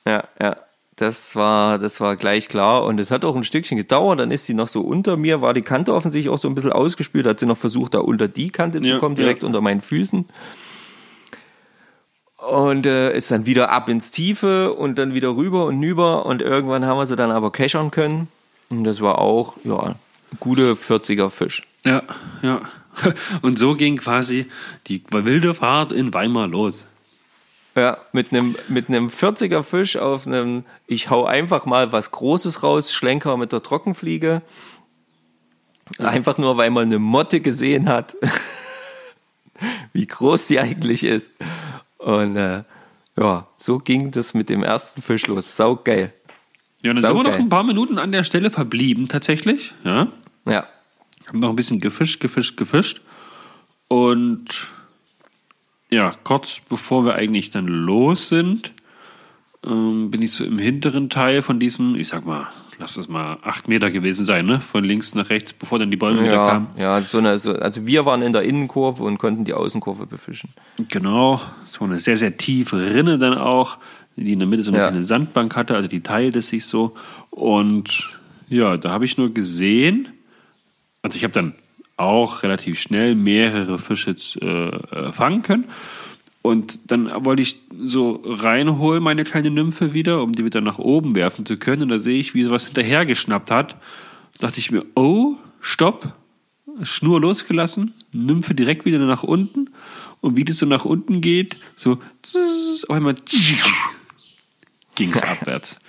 Ja, ja. Das war, das war gleich klar. Und es hat auch ein Stückchen gedauert. Dann ist sie noch so unter mir, war die Kante offensichtlich auch so ein bisschen ausgespült. Hat sie noch versucht, da unter die Kante zu Ja, kommen, direkt ja. unter meinen Füßen. Und äh, ist dann wieder ab ins Tiefe und dann wieder rüber und nüber. Und irgendwann haben wir sie dann aber keschern können. Und das war auch, ja, gute 40er Fisch. Ja, ja. Und so ging quasi die wilde Fahrt in Weimar los. Ja, mit einem mit einem 40er Fisch auf einem, ich hau einfach mal was Großes raus, Schlenker mit der Trockenfliege. Einfach nur, weil man eine Motte gesehen hat, wie groß die eigentlich ist. Und äh, ja, so ging das mit dem ersten Fisch los. Sau geil. Ja, und dann sind wir noch Saugeil. ein paar Minuten an der Stelle verblieben, tatsächlich. Ja. Ja, Haben noch ein bisschen gefischt, gefischt, gefischt. Und ja, kurz bevor wir eigentlich dann los sind, ähm, bin ich so im hinteren Teil von diesem, ich sag mal, lass das mal acht Meter gewesen sein, ne? Von links nach rechts, bevor dann die Bäume wieder ja, kamen. ja. So eine, so, also wir waren in der Innenkurve und konnten die Außenkurve befischen. Genau, so eine sehr, sehr tiefe Rinne dann auch, die in der Mitte so eine Ja. kleine Sandbank hatte, also die teilte sich so. Und ja, da habe ich nur gesehen, also ich habe dann auch relativ schnell mehrere Fische äh, äh, fangen können. Und dann wollte ich so reinholen, meine kleine Nymphe wieder, um die wieder nach oben werfen zu können. Und da sehe ich, wie sie was hinterhergeschnappt hat. Da dachte ich mir, oh, stopp, Schnur losgelassen, Nymphe direkt wieder nach unten. Und wie das so nach unten geht, so auf einmal ging es abwärts.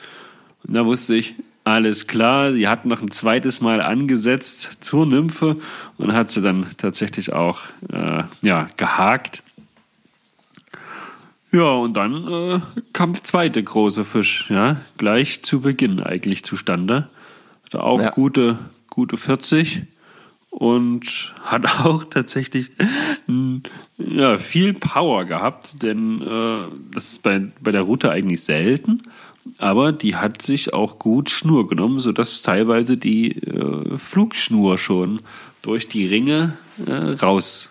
Und da wusste ich, alles klar, sie hat noch ein zweites Mal angesetzt zur Nymphe und hat sie dann tatsächlich auch äh, ja, gehakt. Ja, und dann äh, kam der zweite große Fisch, ja, gleich zu Beginn eigentlich zustande. Hatte auch Ja. gute, gute 40. und hat auch tatsächlich ja, viel Power gehabt, denn äh, das ist bei, bei der Route eigentlich selten. Aber die hat sich auch gut Schnur genommen, sodass teilweise die äh, Flugschnur schon durch die Ringe äh, raus,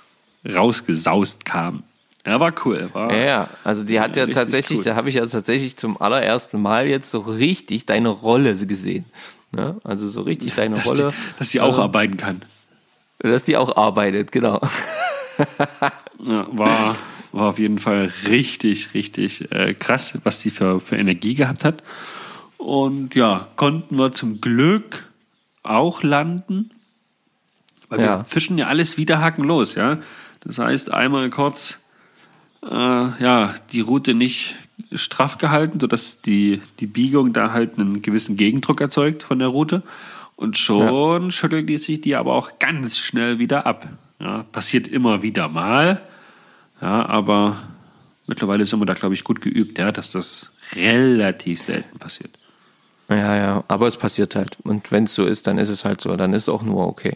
rausgesaust kam. Ja, war cool. War, ja, ja, also die hat ja, ja tatsächlich, cool. da habe ich ja tatsächlich zum allerersten Mal jetzt so richtig deine Rolle gesehen. Ja, also so richtig deine dass Rolle. Die, dass sie auch äh, arbeiten kann. Dass die auch arbeitet, genau. ja, war, war auf jeden Fall richtig, richtig äh, krass, was die für, für Energie gehabt hat. Und ja, konnten wir zum Glück auch landen. Weil ja. wir fischen ja alles wieder hakenlos, ja. Das heißt, einmal kurz äh, ja, die Route nicht straff gehalten, sodass die, die Biegung da halt einen gewissen Gegendruck erzeugt von der Route. Und schon ja. schüttelt die sich die aber auch ganz schnell wieder ab. Ja, passiert immer wieder mal. Ja, aber mittlerweile sind wir da, glaube ich, gut geübt, ja, dass das relativ selten passiert. Ja, ja, aber es passiert halt. Und wenn es so ist, dann ist es halt so. Dann ist es auch nur okay.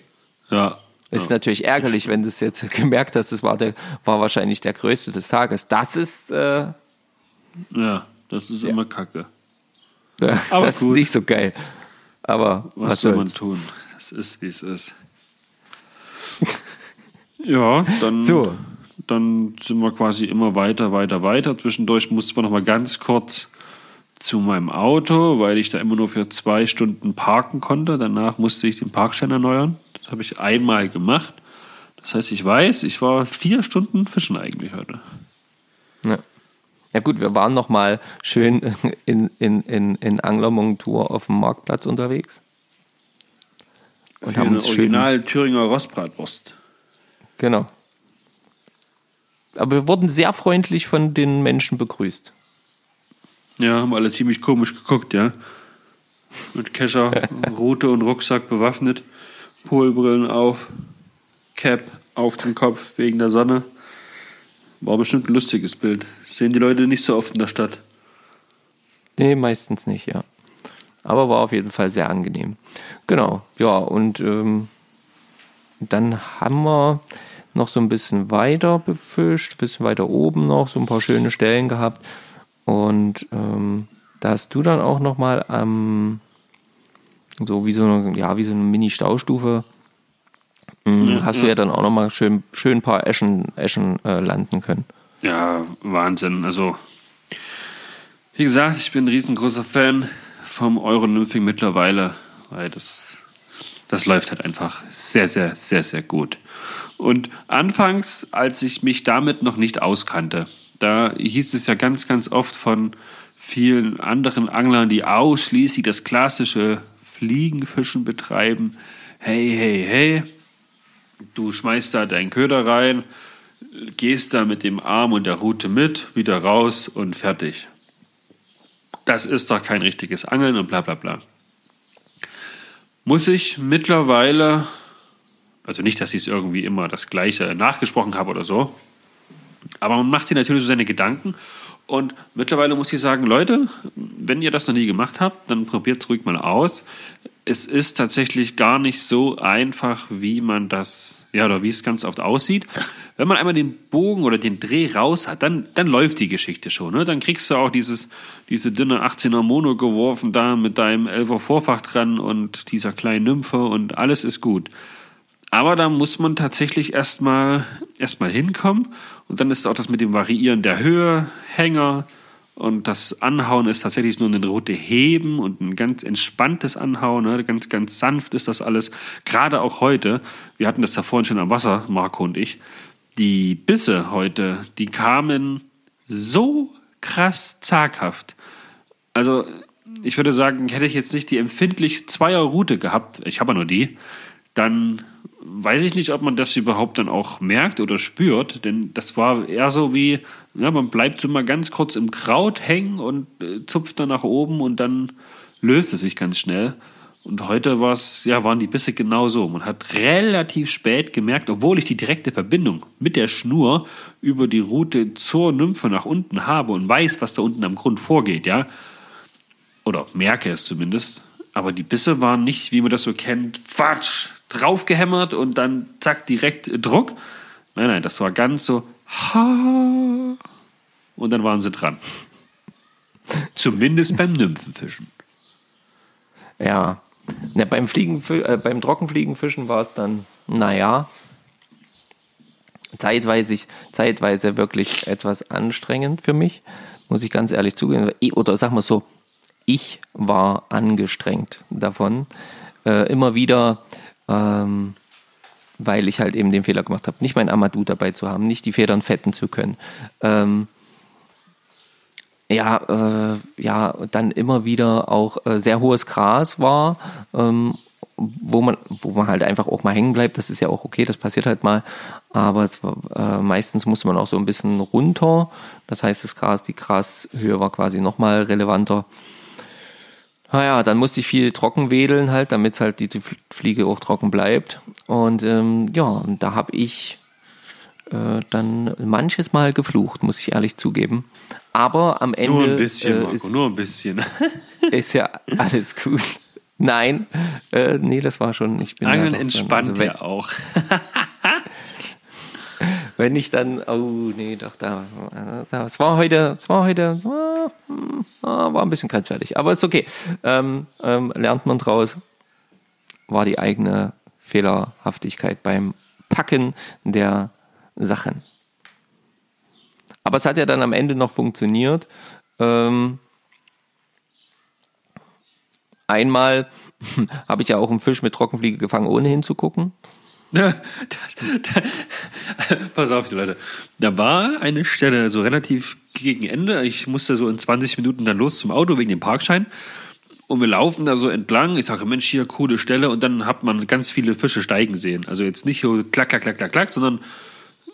Ja. Ist ja. natürlich ärgerlich, wenn du es jetzt gemerkt hast, das war, der, war wahrscheinlich der größte des Tages. Das ist. Äh, ja, das ist ja. immer kacke. Ja, aber das gut. ist nicht so geil. Aber was, was soll man tun? Es ist, wie es ist. ja, dann, so. Dann sind wir quasi immer weiter, weiter, weiter. Zwischendurch musste man noch mal ganz kurz zu meinem Auto, weil ich da immer nur für zwei Stunden parken konnte. Danach musste ich den Parkschein erneuern. Das habe ich einmal gemacht. Das heißt, ich weiß, ich war vier Stunden fischen eigentlich heute. Ja. Ja gut, wir waren noch mal schön in, in, in, in Anglermontur auf dem Marktplatz unterwegs. Und Für haben uns Original schön, Thüringer Rostbratwurst. Genau. Aber wir wurden sehr freundlich von den Menschen begrüßt. Ja, haben alle ziemlich komisch geguckt, ja. Mit Kescher, Rute und Rucksack bewaffnet, Polbrillen auf, Cap auf dem Kopf wegen der Sonne. War bestimmt ein lustiges Bild. sehen die Leute nicht so oft in der Stadt. Nee, meistens nicht, ja. Aber war auf jeden Fall sehr angenehm. Genau, ja, und ähm, dann haben wir noch so ein bisschen weiter befischt, ein bisschen weiter oben noch, so ein paar schöne Stellen gehabt. Und ähm, da hast du dann auch nochmal ähm, so wie so eine, ja, wie so eine Mini-Staustufe Mhm, hast du ja dann auch nochmal schön, schön ein paar Eschen, Eschen äh, landen können. Ja, Wahnsinn. Also, wie gesagt, ich bin ein riesengroßer Fan vom Euronymphing mittlerweile, weil das, das läuft halt einfach sehr, sehr, sehr, sehr gut. Und anfangs, als ich mich damit noch nicht auskannte, da hieß es ja ganz, ganz oft von vielen anderen Anglern, die ausschließlich das klassische Fliegenfischen betreiben. Hey, hey, hey, Du schmeißt da deinen Köder rein, gehst da mit dem Arm und der Rute mit, wieder raus und fertig. Das ist doch kein richtiges Angeln und bla bla bla. Muss ich mittlerweile, also nicht, dass ich es irgendwie immer das Gleiche nachgesprochen habe oder so, aber man macht sich natürlich so seine Gedanken. Und mittlerweile muss ich sagen, Leute, wenn ihr das noch nie gemacht habt, dann probiert es ruhig mal aus. Es ist tatsächlich gar nicht so einfach, wie man das, ja, oder wie es ganz oft aussieht. Wenn man einmal den Bogen oder den Dreh raus hat, dann, dann läuft die Geschichte schon. Ne? Dann kriegst du auch dieses, diese dünne 18er Mono geworfen da mit deinem 11er Vorfach dran und dieser kleinen Nymphe und alles ist gut. Aber da muss man tatsächlich erstmal erstmal hinkommen und dann ist auch das mit dem Variieren der Höhe, Hänger, und das Anhauen ist tatsächlich nur eine rote Heben und ein ganz entspanntes Anhauen. Ne? Ganz, ganz sanft ist das alles. Gerade auch heute, wir hatten das da vorhin schon am Wasser, Marco und ich. Die Bisse heute, die kamen so krass zaghaft. Also, ich würde sagen, hätte ich jetzt nicht die empfindlich Zweier-Route gehabt, ich habe ja nur die, dann weiß ich nicht, ob man das überhaupt dann auch merkt oder spürt, denn das war eher so wie, ja, man bleibt so mal ganz kurz im Kraut hängen und äh, zupft dann nach oben und dann löst es sich ganz schnell. Und heute war's, ja, waren die Bisse genauso. Man hat relativ spät gemerkt, obwohl ich die direkte Verbindung mit der Schnur über die Route zur Nymphe nach unten habe und weiß, was da unten am Grund vorgeht, ja. Oder merke es zumindest. Aber die Bisse waren nicht, wie man das so kennt, Quatsch, draufgehämmert und dann zack, direkt Druck. Nein, nein, das war ganz so. Und dann waren sie dran. Zumindest beim Nymphenfischen. Ja. Na, beim, Fliegen, äh, beim Trockenfliegenfischen war es dann, naja, zeitweise, zeitweise wirklich etwas anstrengend für mich, muss ich ganz ehrlich zugeben. Oder sag mal so, ich war angestrengt davon. Äh, immer wieder, ähm, weil ich halt eben den Fehler gemacht habe, nicht mein Amadou dabei zu haben, nicht die Federn fetten zu können. Ähm, ja, äh, ja, dann immer wieder auch äh, sehr hohes Gras war, ähm, wo man, wo man halt einfach auch mal hängen bleibt. Das ist ja auch okay, das passiert halt mal. Aber es äh, meistens musste man auch so ein bisschen runter. Das heißt, das Gras, die Grashöhe war quasi nochmal relevanter. Naja, dann musste ich viel trocken wedeln halt, damit halt die, die Fliege auch trocken bleibt. Und ähm, ja, da habe ich äh, dann manches Mal geflucht, muss ich ehrlich zugeben. Aber am Ende. Nur ein bisschen, äh, Marco, ist, nur ein bisschen. ist ja alles gut. Nein, äh, nee, das war schon. Ich bin Angeln entspannt also, ja auch. wenn ich dann, oh nee, doch da, es war heute, es war heute, war, war ein bisschen grenzwertig, aber ist okay. Ähm, ähm, lernt man draus, war die eigene Fehlerhaftigkeit beim Packen der Sachen. Aber es hat ja dann am Ende noch funktioniert. Ähm, einmal habe ich ja auch einen Fisch mit Trockenfliege gefangen, ohne hinzugucken. Pass auf, Leute. Da war eine Stelle so relativ gegen Ende. Ich musste so in 20 Minuten dann los zum Auto wegen dem Parkschein. Und wir laufen da so entlang. Ich sage, Mensch, hier coole Stelle. Und dann hat man ganz viele Fische steigen sehen. Also jetzt nicht so klack, klack, klack, klack, klack, sondern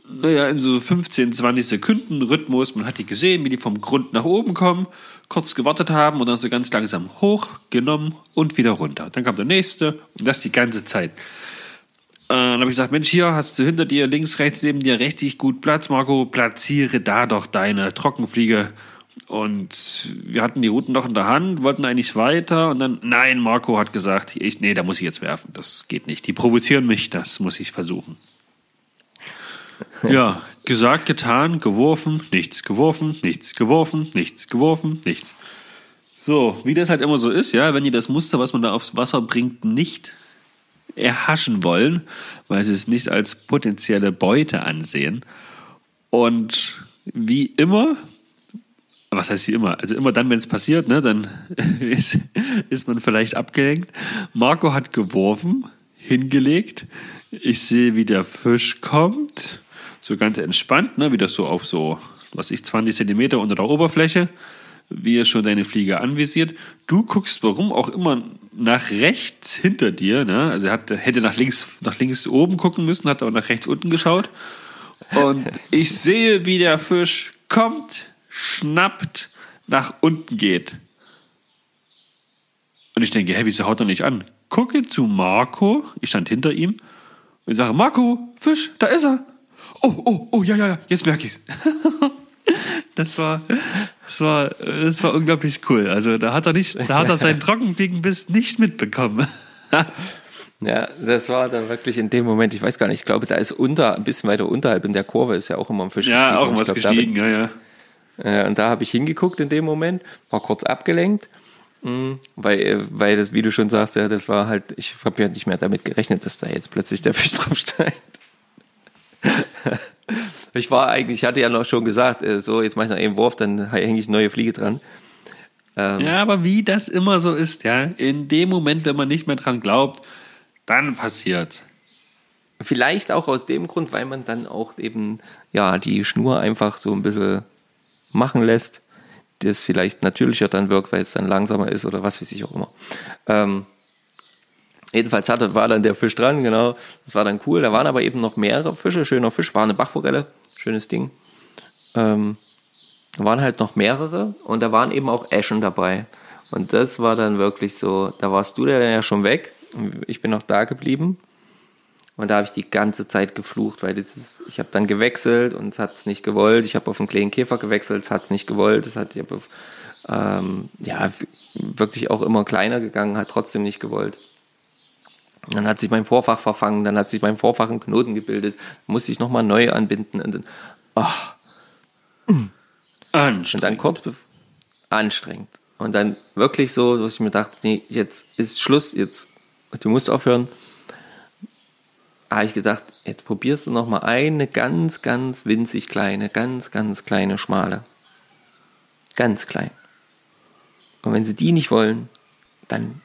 naja, in so 15, 20 Sekunden Rhythmus. Man hat die gesehen, wie die vom Grund nach oben kommen, kurz gewartet haben und dann so ganz langsam hochgenommen und wieder runter. Dann kam der nächste und das die ganze Zeit. Äh, dann habe ich gesagt, Mensch, hier hast du hinter dir, links, rechts neben dir richtig gut Platz, Marco, platziere da doch deine Trockenfliege. Und wir hatten die Routen noch in der Hand, wollten eigentlich weiter und dann, nein, Marco hat gesagt, ich, nee, da muss ich jetzt werfen, das geht nicht. Die provozieren mich, das muss ich versuchen. Ja, gesagt, getan, geworfen, nichts, geworfen, nichts, geworfen, nichts, geworfen, nichts. So, wie das halt immer so ist, ja, wenn die das Muster, was man da aufs Wasser bringt, nicht erhaschen wollen, weil sie es nicht als potenzielle Beute ansehen. Und wie immer, was heißt wie immer? Also immer dann, wenn es passiert, ne, dann ist, ist man vielleicht abgelenkt. Marco hat geworfen, hingelegt. Ich sehe, wie der Fisch kommt so ganz entspannt, ne, wie das so auf so, was ich, 20 Zentimeter unter der Oberfläche, wie er schon deine Fliege anvisiert. Du guckst, warum auch immer, nach rechts hinter dir, ne? Also er hat, hätte nach links, nach links oben gucken müssen, hat aber nach rechts unten geschaut. Und ich sehe, wie der Fisch kommt, schnappt, nach unten geht. Und ich denke, hä, wieso haut er nicht an? Gucke zu Marco, ich stand hinter ihm, und ich sage, Marco, Fisch, da ist er oh, oh, oh, ja, ja, ja, jetzt merke ich's. das war, das war, das war unglaublich cool. Also da hat er nicht, da hat er seinen Trockenfliegenbiss nicht mitbekommen. Ja, das war dann wirklich in dem Moment, ich weiß gar nicht, ich glaube, da ist unter, ein bisschen weiter unterhalb in der Kurve ist ja auch immer ein Fisch ja, gestiegen. Ja, auch was gestiegen, bin, ja, ja. Und da habe ich hingeguckt in dem Moment, war kurz abgelenkt, mm, weil, weil das, wie du schon sagst, ja, das war halt, ich habe ja nicht mehr damit gerechnet, dass da jetzt plötzlich der Fisch draufsteigt. ich war eigentlich, ich hatte ja noch schon gesagt, äh, so, jetzt mache ich noch einen Wurf, dann hänge ich neue Fliege dran. Ähm, ja, aber wie das immer so ist, ja, in dem Moment, wenn man nicht mehr dran glaubt, dann passiert. Vielleicht auch aus dem Grund, weil man dann auch eben, ja, die Schnur einfach so ein bisschen machen lässt, das vielleicht natürlicher dann wirkt, weil es dann langsamer ist oder was weiß ich auch immer. Ähm, Jedenfalls hatte, war dann der Fisch dran, genau. Das war dann cool. Da waren aber eben noch mehrere Fische. Schöner Fisch, war eine Bachforelle. Schönes Ding. Ähm, da waren halt noch mehrere und da waren eben auch Eschen dabei. Und das war dann wirklich so, da warst du dann ja schon weg. Ich bin noch da geblieben. Und da habe ich die ganze Zeit geflucht, weil dieses, ich habe dann gewechselt und es hat es nicht gewollt. Ich habe auf einen kleinen Käfer gewechselt, es hat es nicht gewollt. Es hat ich auf, ähm, ja, wirklich auch immer kleiner gegangen, hat trotzdem nicht gewollt. Dann hat sich mein Vorfach verfangen, dann hat sich mein Vorfach ein Knoten gebildet, musste ich nochmal neu anbinden und dann, ach, Anstrengend. und dann kurz anstrengend. Und dann wirklich so, dass ich mir dachte, nee, jetzt ist Schluss, jetzt, du musst aufhören. Habe ich gedacht, jetzt probierst du noch mal eine ganz, ganz winzig kleine, ganz, ganz kleine, schmale. Ganz klein. Und wenn sie die nicht wollen, dann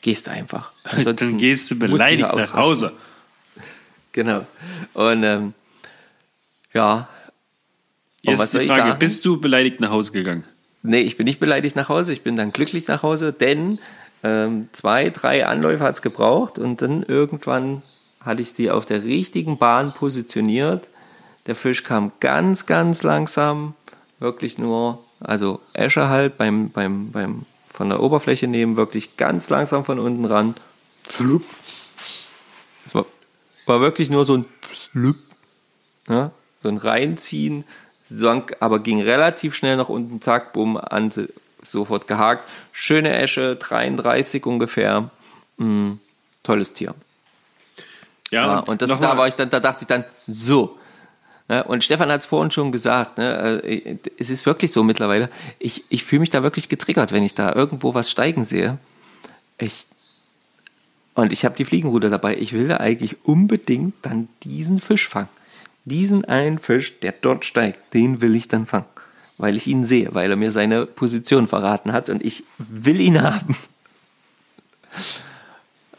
gehst du einfach. Ansonsten Dann gehst du beleidigt nach. Hause. Genau. Und ähm, ja. Und Jetzt was soll die ich Frage, sagen? bist du beleidigt nach Hause gegangen? Nee, ich bin nicht beleidigt nach Hause, ich bin dann glücklich nach Hause, denn ähm, zwei, drei Anläufe hat es gebraucht und dann irgendwann hatte ich sie auf der richtigen Bahn positioniert. Der Fisch kam ganz, ganz langsam, wirklich nur, also Esche halt beim, beim, beim von der Oberfläche nehmen, wirklich ganz langsam von unten ran. Es war, war wirklich nur so ein ja, so ein Reinziehen, sank, aber ging relativ schnell nach unten, zack, bumm, an, sofort gehakt. Schöne Esche, 33 ungefähr. Mm, tolles Tier. Ja, und das, da war ich dann, da dachte ich dann, so. Ja, und Stefan hat es vorhin schon gesagt, ne, äh, es ist wirklich so mittlerweile. Ich, ich fühle mich da wirklich getriggert, wenn ich da irgendwo was steigen sehe. Ich, und ich habe die Fliegenruder dabei. Ich will da eigentlich unbedingt dann diesen Fisch fangen. Diesen einen Fisch, der dort steigt, den will ich dann fangen. Weil ich ihn sehe, weil er mir seine Position verraten hat und ich will ihn haben.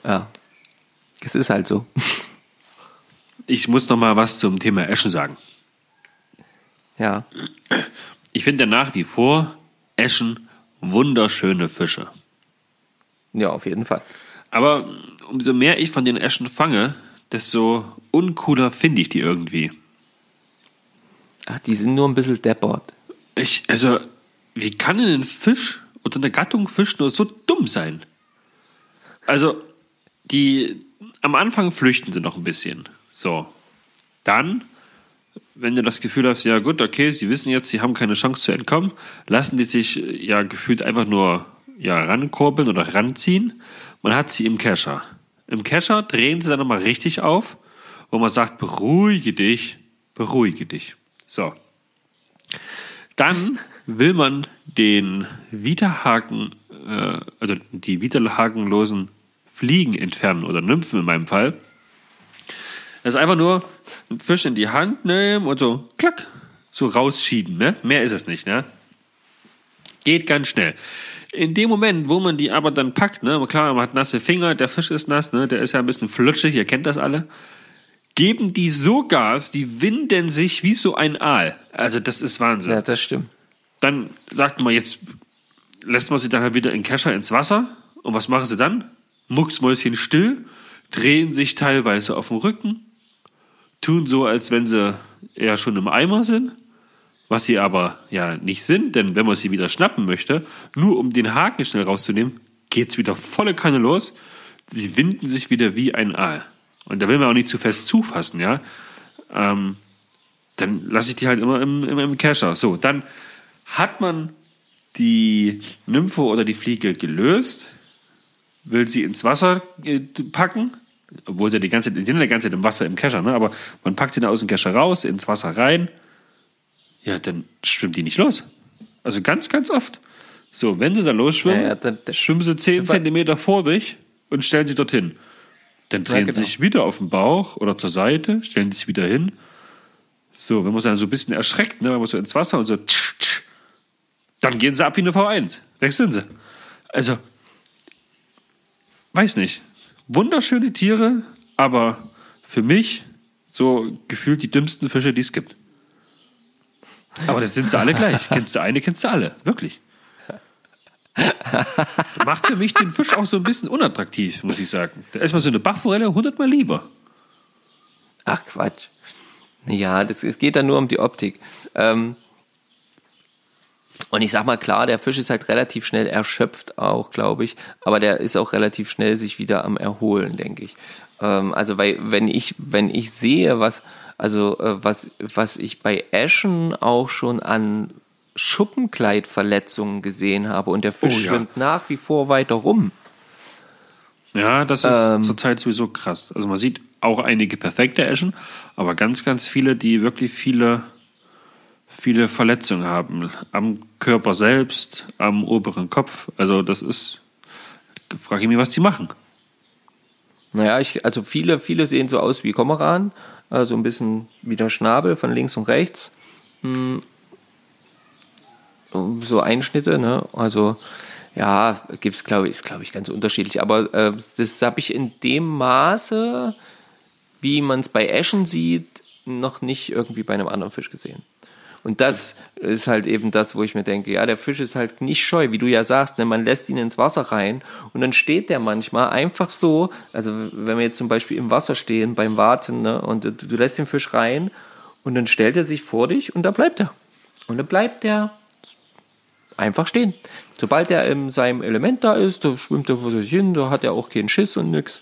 Ja. Es ist halt so. Ich muss noch mal was zum Thema Eschen sagen. Ja. Ich finde ja nach wie vor Eschen wunderschöne Fische. Ja, auf jeden Fall. Aber umso mehr ich von den Eschen fange, desto uncooler finde ich die irgendwie. Ach, die sind nur ein bisschen deppert. Ich, also, wie kann denn ein Fisch oder eine Gattung Fisch nur so dumm sein? Also, die, am Anfang flüchten sie noch ein bisschen. So. Dann, wenn du das Gefühl hast, ja gut, okay, sie wissen jetzt, sie haben keine Chance zu entkommen, lassen die sich äh, ja gefühlt einfach nur ja, rankurbeln oder ranziehen. Man hat sie im Kescher. Im Kescher drehen sie dann nochmal richtig auf, wo man sagt, beruhige dich, beruhige dich. So. Dann will man den Widerhaken, äh, also die widerhakenlosen Fliegen entfernen oder Nymphen in meinem Fall. Das ist einfach nur einen Fisch in die Hand nehmen und so klack, so rausschieben. Ne? Mehr ist es nicht. Ne? Geht ganz schnell. In dem Moment, wo man die aber dann packt, ne, klar, man hat nasse Finger, der Fisch ist nass, ne, der ist ja ein bisschen flutschig, ihr kennt das alle, geben die so Gas, die winden sich wie so ein Aal. Also das ist Wahnsinn. Ja, das stimmt. Dann sagt man jetzt, lässt man sie dann halt wieder in Kescher ins Wasser. Und was machen sie dann? Mucksmäuschen still, drehen sich teilweise auf dem Rücken, tun so, als wenn sie eher schon im Eimer sind, was sie aber ja nicht sind, denn wenn man sie wieder schnappen möchte, nur um den Haken schnell rauszunehmen, geht's wieder volle Kanne los. Sie winden sich wieder wie ein Aal. Und da will man auch nicht zu fest zufassen, ja. Ähm, dann lasse ich die halt immer im, im, im Kescher. So, dann hat man die Nymphe oder die Fliege gelöst, will sie ins Wasser äh, packen, obwohl sie die ganze, die sind ja die ganze Zeit im Wasser im Kescher, ne? aber man packt sie dann aus dem Kescher raus, ins Wasser rein, ja, dann schwimmt die nicht los. Also ganz, ganz oft. So, wenn sie da losschwimmen, Ja, ja, dann- dann- schwimmen sie 10 Zentimeter vor dich und stellen sie dorthin. Dann drehen genau. sie sich wieder auf den Bauch oder zur Seite, stellen sich wieder hin. So, wenn man sich dann so ein bisschen erschreckt, ne, wenn man so ins Wasser und so, tsch, tsch, dann gehen sie ab wie eine V1. Weg sind sie. Also, weiß nicht. Wunderschöne Tiere, aber für mich so gefühlt die dümmsten Fische, die es gibt. Aber das sind sie alle gleich. Kennst du eine, kennst du alle. Wirklich. Macht für mich den Fisch auch so ein bisschen unattraktiv, muss ich sagen. Da ist mal so eine Bachforelle hundertmal lieber. Ach Quatsch. Ja, das, es geht dann nur um die Optik. Ähm, und ich sag mal klar, der Fisch ist halt relativ schnell erschöpft auch, glaube ich. Aber der ist auch relativ schnell sich wieder am Erholen, denke ich. Ähm, also weil, wenn ich, wenn ich sehe, was, also äh, was, was ich bei Eschen auch schon an Schuppenkleidverletzungen gesehen habe und der Fisch Oh ja. schwimmt nach wie vor weiter rum. Ja, das ist zurzeit sowieso krass. Also man sieht auch einige perfekte Eschen, aber ganz, ganz viele, die wirklich viele, viele Verletzungen haben. Am Körper selbst, am oberen Kopf. Also das ist, da frage ich mich, was die machen. Naja, ich, also viele, viele sehen so aus wie Komoran, also ein bisschen wie der Schnabel von links und rechts. Hm. So Einschnitte, ne? Also ja, gibt's glaube ich, ist glaube ich ganz unterschiedlich. Aber äh, das habe ich in dem Maße, wie man es bei Eschen sieht, noch nicht irgendwie bei einem anderen Fisch gesehen. Und das ist halt eben das, wo ich mir denke, ja, der Fisch ist halt nicht scheu, wie du ja sagst, ne, man lässt ihn ins Wasser rein und dann steht der manchmal einfach so, also wenn wir jetzt zum Beispiel im Wasser stehen beim Warten ne, und du, du lässt den Fisch rein und dann stellt er sich vor dich und da bleibt er. Und dann bleibt er einfach stehen. Sobald er in seinem Element da ist, da schwimmt er vor sich hin, da hat er auch keinen Schiss und nix.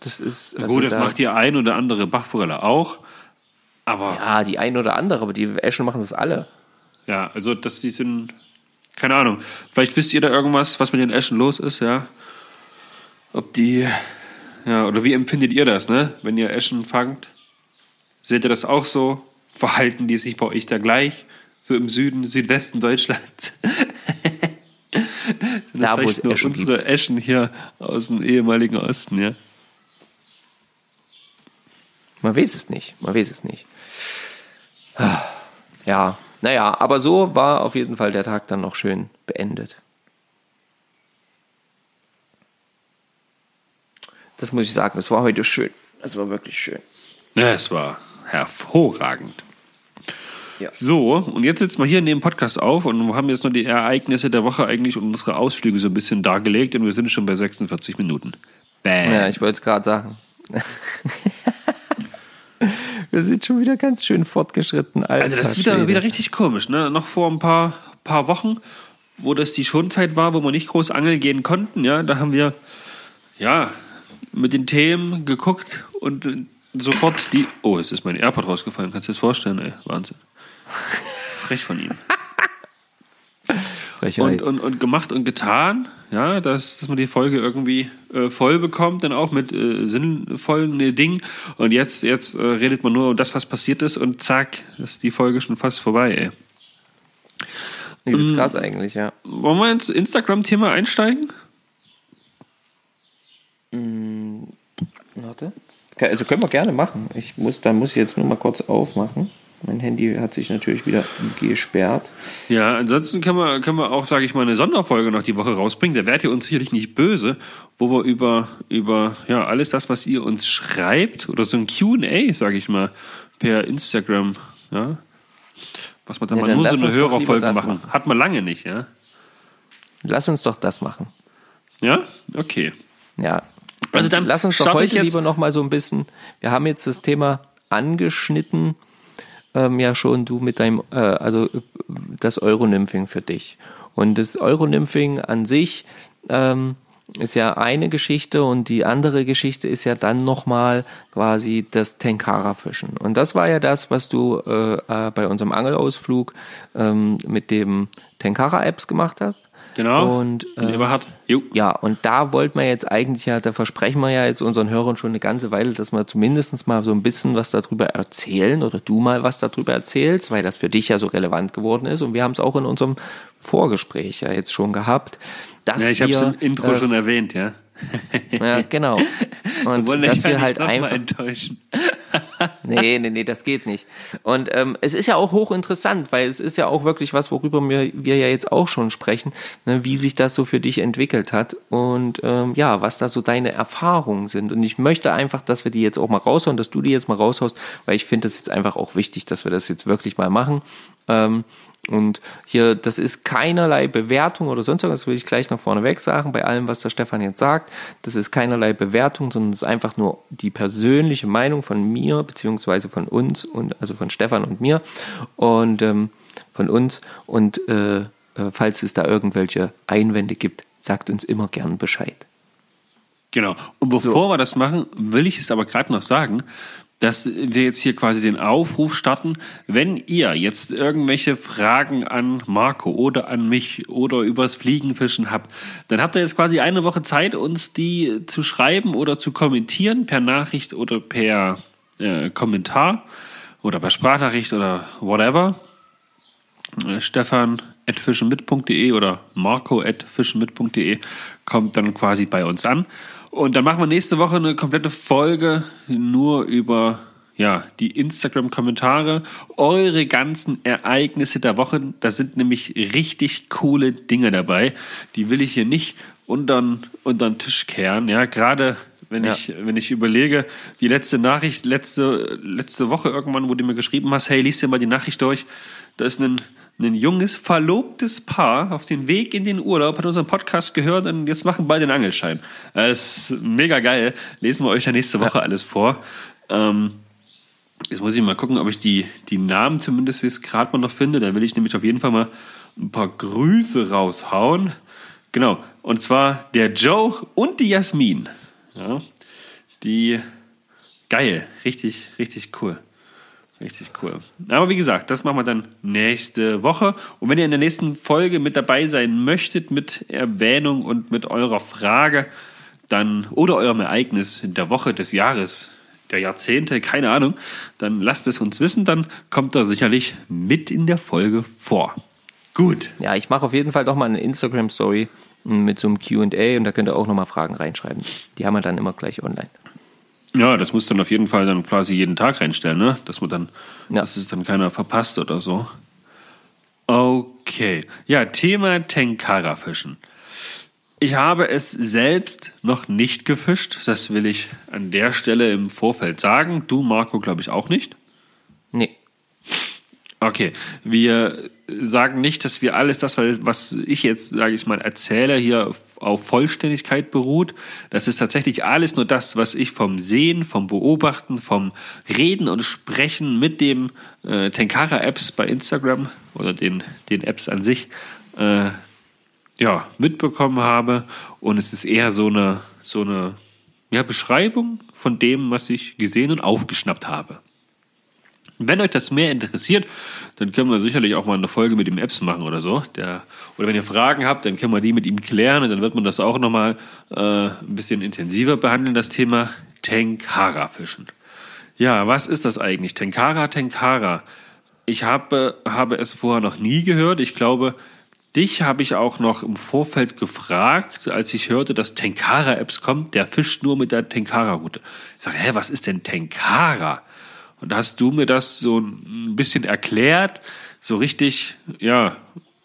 Das ist also Gut, das da- macht die ein oder andere Bachforelle auch. Aber ja die ein oder andere, aber die Eschen machen das alle. Ja, also dass die sind, keine Ahnung. Vielleicht wisst ihr da irgendwas, was mit den Eschen los ist, ja? Ob die, ja, oder wie empfindet ihr das, ne? Wenn ihr Eschen fangt, seht ihr das auch so? Verhalten die sich bei euch da gleich? So im Süden, Südwesten Deutschlands? Da, wo es nur Eschen unsere Eschen hier aus dem ehemaligen Osten, ja? Man weiß es nicht. Man weiß es nicht. Ja, naja, aber so war auf jeden Fall der Tag dann noch schön beendet. Das muss ich sagen, das war heute schön. Das war wirklich schön. Ja, es war hervorragend. Ja. So, und jetzt sitzen wir hier in dem Podcast auf und haben jetzt nur die Ereignisse der Woche eigentlich und unsere Ausflüge so ein bisschen dargelegt und wir sind schon bei 46 Minuten. Bam. Ja, ich wollte es gerade sagen. Wir sind schon wieder ganz schön fortgeschritten. Alter, also das ist wieder, Schwede. wieder richtig komisch. Ne? Noch vor ein paar, paar Wochen, wo das die Schonzeit war, wo wir nicht groß angeln gehen konnten, ja, da haben wir ja mit den Themen geguckt und sofort die. Oh, es ist mein AirPod rausgefallen. Kannst du dir das vorstellen, ey? Wahnsinn. Frech von ihm. Frechheit. und, und, und gemacht und getan, ja, dass, dass man die Folge irgendwie äh, voll bekommt, dann auch mit äh, sinnvollen äh, Dingen. Und jetzt, jetzt äh, redet man nur um das, was passiert ist und zack, ist die Folge schon fast vorbei, ey. Übelst krass eigentlich, ja. Wollen wir ins Instagram-Thema einsteigen? Warte. Also können wir gerne machen. Ich muss, dann muss ich jetzt nur mal kurz aufmachen. Mein Handy hat sich natürlich wieder gesperrt. Ja, ansonsten können wir, können wir auch, sage ich mal, eine Sonderfolge noch die Woche rausbringen. Da werdet ihr uns sicherlich nicht böse, wo wir über, über ja, alles das, was ihr uns schreibt, oder so ein QA, sage ich mal, per Instagram, ja, was wir dann Ja, mal dann nur so eine Hörerfolge machen. machen. Hat man lange nicht, ja? Lass uns doch das machen. Ja? Okay. Ja. Also dann lass uns doch heute ich jetzt- lieber noch mal so ein bisschen. Wir haben jetzt das Thema angeschnitten. Ähm, ja, schon du mit deinem, äh, also äh, das Euronymphing für dich. Und das Euronymphing an sich ähm, ist ja eine Geschichte und die andere Geschichte ist ja dann nochmal quasi das Tenkara-Fischen. Und das war ja das, was du äh, äh, bei unserem Angelausflug ähm, mit dem Tenkara-Apps gemacht hast. Genau. Und, äh, Eberhard? Jo. ja, und da wollten wir jetzt eigentlich ja, da versprechen wir ja jetzt unseren Hörern schon eine ganze Weile, dass wir zumindest mal so ein bisschen was darüber erzählen oder du mal was darüber erzählst, weil das für dich ja so relevant geworden ist. Und wir haben es auch in unserem Vorgespräch ja jetzt schon gehabt, dass Ja, ich habe es wir, im Intro äh, schon erwähnt, ja. Ja, genau. Und Wollen dass wir nicht halt einfach enttäuschen. Nee, nee, nee, das geht nicht. Und ähm, es ist ja auch hochinteressant, weil es ist ja auch wirklich was, worüber wir, wir ja jetzt auch schon sprechen, ne, wie sich das so für dich entwickelt hat und ähm, ja, was da so deine Erfahrungen sind. Und ich möchte einfach, dass wir die jetzt auch mal raushauen, dass du die jetzt mal raushaust, weil ich finde es jetzt einfach auch wichtig, dass wir das jetzt wirklich mal machen. Ähm, und hier, das ist keinerlei Bewertung oder sonst irgendwas, das will ich gleich nach vorne weg sagen, bei allem, was der Stefan jetzt sagt. Das ist keinerlei Bewertung, sondern es ist einfach nur die persönliche Meinung von mir, beziehungsweise von uns und also von Stefan und mir und ähm, von uns. Und äh, äh, falls es da irgendwelche Einwände gibt, sagt uns immer gern Bescheid. Genau. Und bevor wir das machen, will ich es aber gerade noch sagen. dass wir jetzt hier quasi den Aufruf starten. Wenn ihr jetzt irgendwelche Fragen an Marco oder an mich oder übers Fliegenfischen habt, dann habt ihr jetzt quasi eine Woche Zeit, uns die zu schreiben oder zu kommentieren per Nachricht oder per äh, Kommentar oder per Sprachnachricht oder whatever. Äh, Stefan at fischenmit.de oder marco at fischenmit.de kommt dann quasi bei uns an. Und dann machen wir nächste Woche eine komplette Folge nur über ja, die Instagram-Kommentare, eure ganzen Ereignisse der Woche. Da sind nämlich richtig coole Dinge dabei. Die will ich hier nicht unter, unter den Tisch kehren. Ja, gerade wenn ja. ich, wenn ich überlege, die letzte Nachricht, letzte, letzte Woche irgendwann, wo du mir geschrieben hast, hey, liest dir mal die Nachricht durch. Da ist ein ein junges, verlobtes Paar auf den Weg in den Urlaub, hat unseren Podcast gehört und jetzt machen beide den Angelschein. Das ist mega geil. Lesen wir euch ja nächste Woche ja. alles vor. Ähm, jetzt muss ich mal gucken, ob ich die, die Namen zumindest jetzt gerade mal noch finde. Da will ich nämlich auf jeden Fall mal ein paar Grüße raushauen. Genau. Und zwar der Joe und die Jasmin. Ja, die geil. Richtig, richtig cool. Richtig cool. Aber wie gesagt, das machen wir dann nächste Woche. Und wenn ihr in der nächsten Folge mit dabei sein möchtet, mit Erwähnung und mit eurer Frage, dann oder eurem Ereignis der Woche, des Jahres, der Jahrzehnte, keine Ahnung, dann lasst es uns wissen, dann kommt er sicherlich mit in der Folge vor. Gut. Ja, ich mache auf jeden Fall doch mal eine Instagram-Story mit so einem QA und da könnt ihr auch nochmal Fragen reinschreiben. Die haben wir dann immer gleich online. Ja, das muss dann auf jeden Fall dann quasi jeden Tag reinstellen, ne? Dass man dann, ja. dass es dann keiner verpasst oder so. Okay. Ja, Thema Tenkara-Fischen. Ich habe es selbst noch nicht gefischt. Das will ich an der Stelle im Vorfeld sagen. Du, Marco, glaube ich auch nicht. Nee. Okay, wir sagen nicht, dass wir alles das, was ich jetzt, sage ich mal, erzähle, hier auf Vollständigkeit beruht. Das ist tatsächlich alles nur das, was ich vom Sehen, vom Beobachten, vom Reden und Sprechen mit dem äh, Tenkara-Apps bei Instagram oder den, den Apps an sich äh, ja, mitbekommen habe. Und es ist eher so eine, so eine ja, Beschreibung von dem, was ich gesehen und aufgeschnappt habe. Wenn euch das mehr interessiert, dann können wir sicherlich auch mal eine Folge mit dem Apps machen oder so. Der, oder wenn ihr Fragen habt, dann können wir die mit ihm klären und dann wird man das auch nochmal äh, ein bisschen intensiver behandeln, das Thema Tenkara-Fischen. Ja, was ist das eigentlich? Tenkara, Tenkara. Ich habe, habe es vorher noch nie gehört. Ich glaube, dich habe ich auch noch im Vorfeld gefragt, als ich hörte, dass Tenkara-Apps kommt. Der fischt nur mit der Tenkara-Route. Ich sage, hä, was ist denn Tenkara? Und hast du mir das so ein bisschen erklärt, so richtig, ja,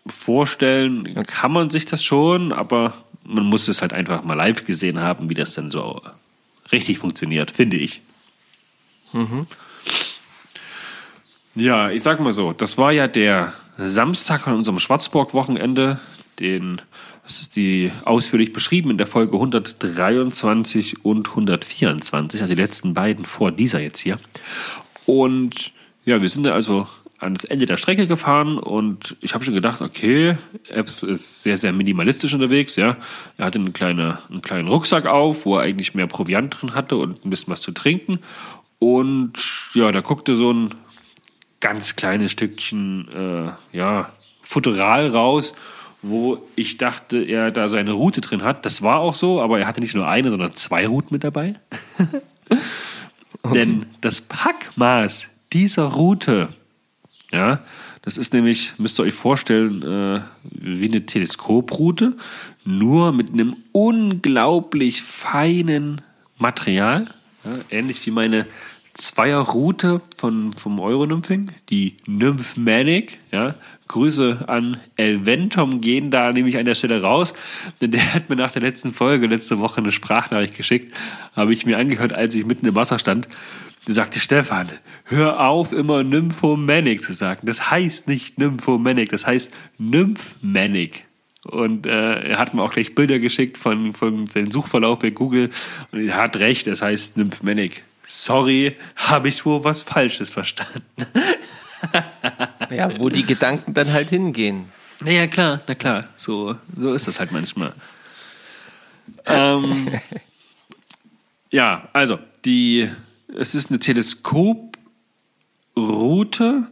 vorstellen kann man sich das schon, aber man muss es halt einfach mal live gesehen haben, wie das dann so richtig funktioniert, finde ich. Mhm. Ja, ich sag mal so, das war ja der Samstag von unserem Schwarzburg-Wochenende, den das ist die ausführlich beschrieben in der Folge 123 und 124, also die letzten beiden vor dieser jetzt hier. Und ja, wir sind also ans Ende der Strecke gefahren und ich habe schon gedacht, okay, Epps ist sehr, sehr minimalistisch unterwegs, ja. Er hatte eine kleine, einen kleinen Rucksack auf, wo er eigentlich mehr Proviant drin hatte und ein bisschen was zu trinken. Und ja, da guckte so ein ganz kleines Stückchen, äh, ja, Futteral raus, wo ich dachte, er da seine Route drin hat. Das war auch so, aber er hatte nicht nur eine, sondern zwei Routen mit dabei. Denn das Packmaß dieser Route, ja, das ist nämlich, müsst ihr euch vorstellen, äh, wie eine Teleskoproute, nur mit einem unglaublich feinen Material, ja, ähnlich wie meine Zweierroute vom Euronymphing, die Nymphmanic, ja, Grüße an Elventom gehen da nämlich an der Stelle raus, denn der hat mir nach der letzten Folge letzte Woche eine Sprachnachricht geschickt, habe ich mir angehört, als ich mitten im Wasser stand. Da sagte Stefan, hör auf, immer Nymphomanic zu sagen. Das heißt nicht Nymphomanic, das heißt Nymphmanic. Und äh, er hat mir auch gleich Bilder geschickt von, von seinem Suchverlauf bei Google. Und er hat recht, es heißt Nymphmanic. Sorry, habe ich wohl was Falsches verstanden. ja, wo die Gedanken dann halt hingehen. Naja, klar, na klar. So, so ist das halt manchmal. ähm, ja, also, die es ist eine Teleskoproute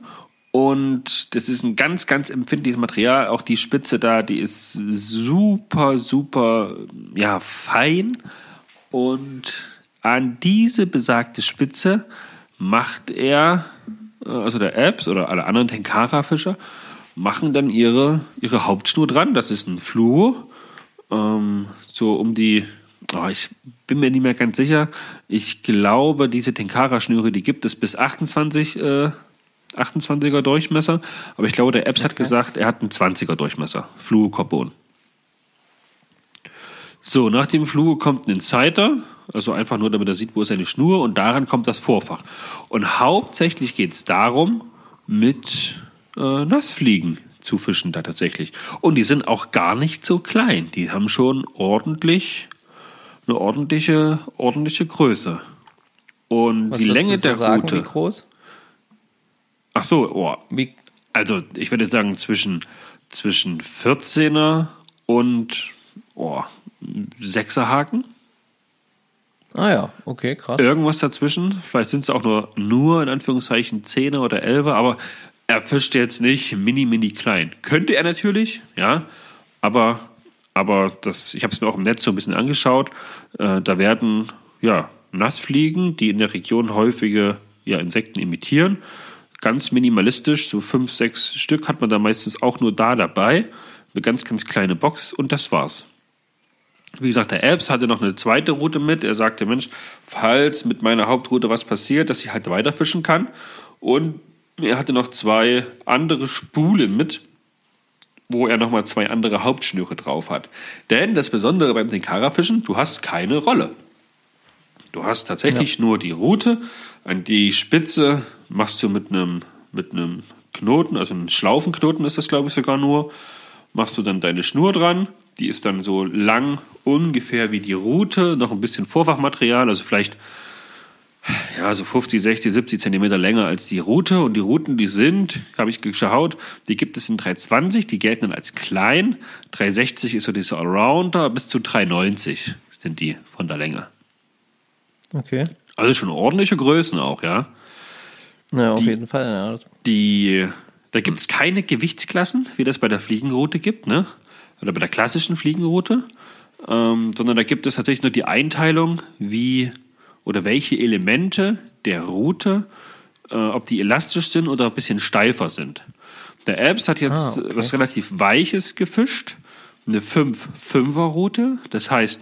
und das ist ein ganz, ganz empfindliches Material. Auch die Spitze da, die ist super, super, ja, fein. Und an diese besagte Spitze macht er, also der Apps oder alle anderen Tenkara-Fischer, machen dann ihre, ihre Hauptschnur dran. Das ist ein Fluo. Ähm, so um die, oh, ich bin mir nicht mehr ganz sicher. Ich glaube, diese Tenkara-Schnüre, die gibt es bis 28, äh, 28er Durchmesser. Aber ich glaube, der Apps okay. hat gesagt, er hat einen 20er Durchmesser. Fluocarbon. So, nach dem Fluo kommt ein Insider, also einfach nur, damit er sieht, wo ist seine Schnur und daran kommt das Vorfach. Und hauptsächlich geht es darum, mit äh, Nassfliegen zu fischen da tatsächlich. Und die sind auch gar nicht so klein. Die haben schon ordentlich eine ordentliche, ordentliche Größe. Und Was die Länge der sagen, Route. Wie groß? Ach so, oh. Wie? Also ich würde sagen zwischen, zwischen 14er und oh, 6er Haken. Ah ja, okay, krass. Irgendwas dazwischen. Vielleicht sind es auch nur, nur in Anführungszeichen 10er oder 11er, aber er fischt jetzt nicht mini, mini klein. Könnte er natürlich, ja, aber, aber das, ich habe es mir auch im Netz so ein bisschen angeschaut. Äh, da werden ja, Nassfliegen, die in der Region häufige ja, Insekten imitieren, ganz minimalistisch, so fünf, sechs Stück hat man da meistens auch nur da dabei. Eine ganz, ganz kleine Box und das war's. Wie gesagt, der Apps hatte noch eine zweite Route mit. Er sagte, Mensch, falls mit meiner Hauptroute was passiert, dass ich halt weiterfischen kann. Und er hatte noch zwei andere Spulen mit, wo er nochmal zwei andere Hauptschnüre drauf hat. Denn das Besondere beim Tenkara-Fischen, du hast keine Rolle. Du hast tatsächlich ja. nur die Route. An die Spitze machst du mit einem, mit einem Knoten, also einem Schlaufenknoten ist das, glaube ich, sogar nur, machst du dann deine Schnur dran. Die ist dann so lang ungefähr wie die Route, noch ein bisschen Vorfachmaterial, also vielleicht ja, so 50, 60, 70 Zentimeter länger als die Route. Und die Routen, die sind, habe ich geschaut, die gibt es in 320, die gelten dann als klein. 360 ist so dieser Allrounder, bis zu 390 sind die von der Länge. Okay. Also schon ordentliche Größen auch, ja. Ja, auf die, jeden Fall. Ja. Die, da gibt es keine Gewichtsklassen, wie das bei der Fliegenroute gibt, ne? Oder bei der klassischen Fliegenroute. Ähm, sondern da gibt es tatsächlich nur die Einteilung, wie oder welche Elemente der Route, äh, ob die elastisch sind oder ein bisschen steifer sind. Der Alps hat jetzt ah, okay. was relativ Weiches gefischt, eine 5-5er-Route. Das heißt,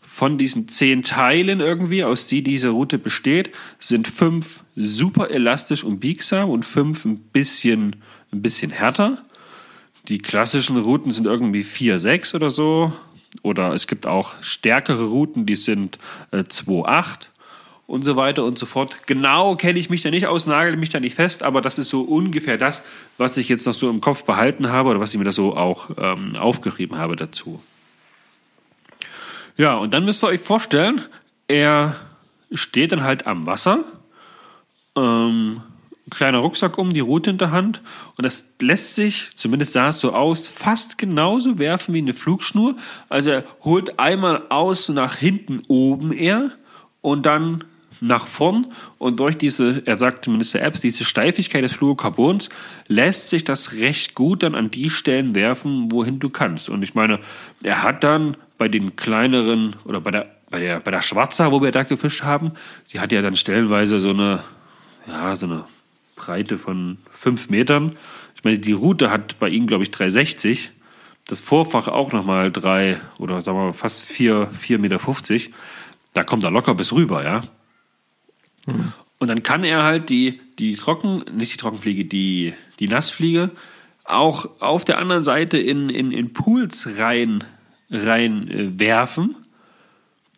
von diesen zehn Teilen irgendwie, aus die diese Route besteht, sind fünf super elastisch und biegsam und fünf ein bisschen, ein bisschen härter. Die klassischen Routen sind irgendwie 4, 6 oder so. Oder es gibt auch stärkere Routen, die sind äh, 2, 8 und so weiter und so fort. Genau kenne ich mich da nicht aus, nagel mich da nicht fest, aber das ist so ungefähr das, was ich jetzt noch so im Kopf behalten habe oder was ich mir da so auch ähm, aufgeschrieben habe dazu. Ja, und dann müsst ihr euch vorstellen, er steht dann halt am Wasser, ähm, kleiner Rucksack um, die Route in der Hand und das lässt sich, zumindest sah es so aus, fast genauso werfen wie eine Flugschnur. Also er holt einmal aus nach hinten oben er und dann nach vorn und durch diese, er sagt zumindest der Apps, diese Steifigkeit des Fluorocarbons lässt sich das recht gut dann an die Stellen werfen, wohin du kannst. Und ich meine, er hat dann bei den kleineren oder bei der, bei der, bei der Schwarzer, wo wir da gefischt haben, die hat ja dann stellenweise so eine, ja, so eine Breite von fünf Metern. Ich meine, die Route hat bei ihm, glaube ich, 360. Das Vorfach auch nochmal drei oder sagen wir mal fast vier, vier Meter. fünfzig. Da kommt er locker bis rüber, ja. Mhm. Und dann kann er halt die, die Trocken, nicht die Trockenfliege, die, die Nassfliege auch auf der anderen Seite in, in, in Pools rein, rein äh, werfen,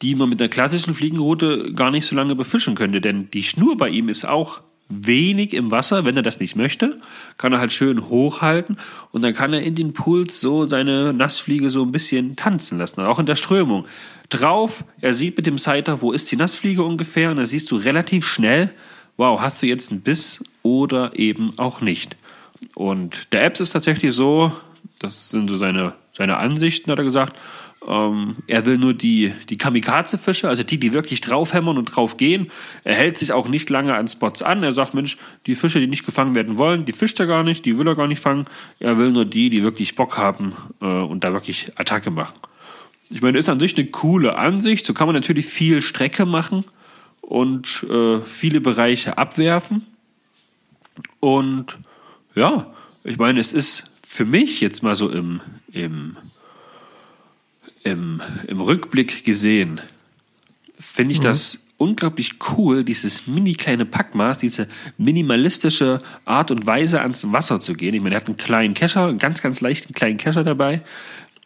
die man mit einer klassischen Fliegenroute gar nicht so lange befischen könnte. Denn die Schnur bei ihm ist auch wenig im Wasser, wenn er das nicht möchte, kann er halt schön hochhalten und dann kann er in den Pools so seine Nassfliege so ein bisschen tanzen lassen, auch in der Strömung. Drauf, er sieht mit dem Sighter, wo ist die Nassfliege ungefähr und da siehst du relativ schnell, wow, hast du jetzt einen Biss oder eben auch nicht. Und der Apps ist tatsächlich so, das sind so seine, seine Ansichten, hat er gesagt, Ähm, er will nur die, die Kamikaze-Fische, also die, die wirklich draufhämmern und drauf gehen. Er hält sich auch nicht lange an Spots an. Er sagt, Mensch, die Fische, die nicht gefangen werden wollen, die fischt er gar nicht, die will er gar nicht fangen. Er will nur die, die wirklich Bock haben äh, und da wirklich Attacke machen. Ich meine, ist an sich eine coole Ansicht. So kann man natürlich viel Strecke machen und äh, viele Bereiche abwerfen. Und ja, ich meine, es ist für mich jetzt mal so im, im im, im Rückblick gesehen, finde ich mhm. das unglaublich cool, dieses mini kleine Packmaß, diese minimalistische Art und Weise ans Wasser zu gehen. Ich meine, er hat einen kleinen Kescher, einen ganz, ganz leichten kleinen Kescher dabei.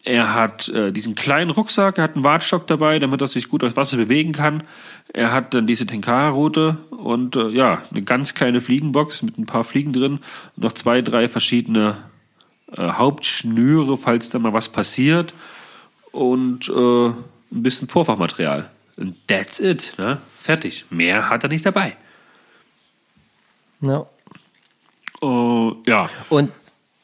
Er hat äh, diesen kleinen Rucksack, er hat einen Wartstock dabei, damit er sich gut aufs Wasser bewegen kann. Er hat dann diese Tenkara-Route und äh, ja, eine ganz kleine Fliegenbox mit ein paar Fliegen drin und noch zwei, drei verschiedene äh, Hauptschnüre, falls da mal was passiert und äh, ein bisschen Vorfachmaterial. Und that's it. Ne? Fertig. Mehr hat er nicht dabei. Ja. Uh, ja. Und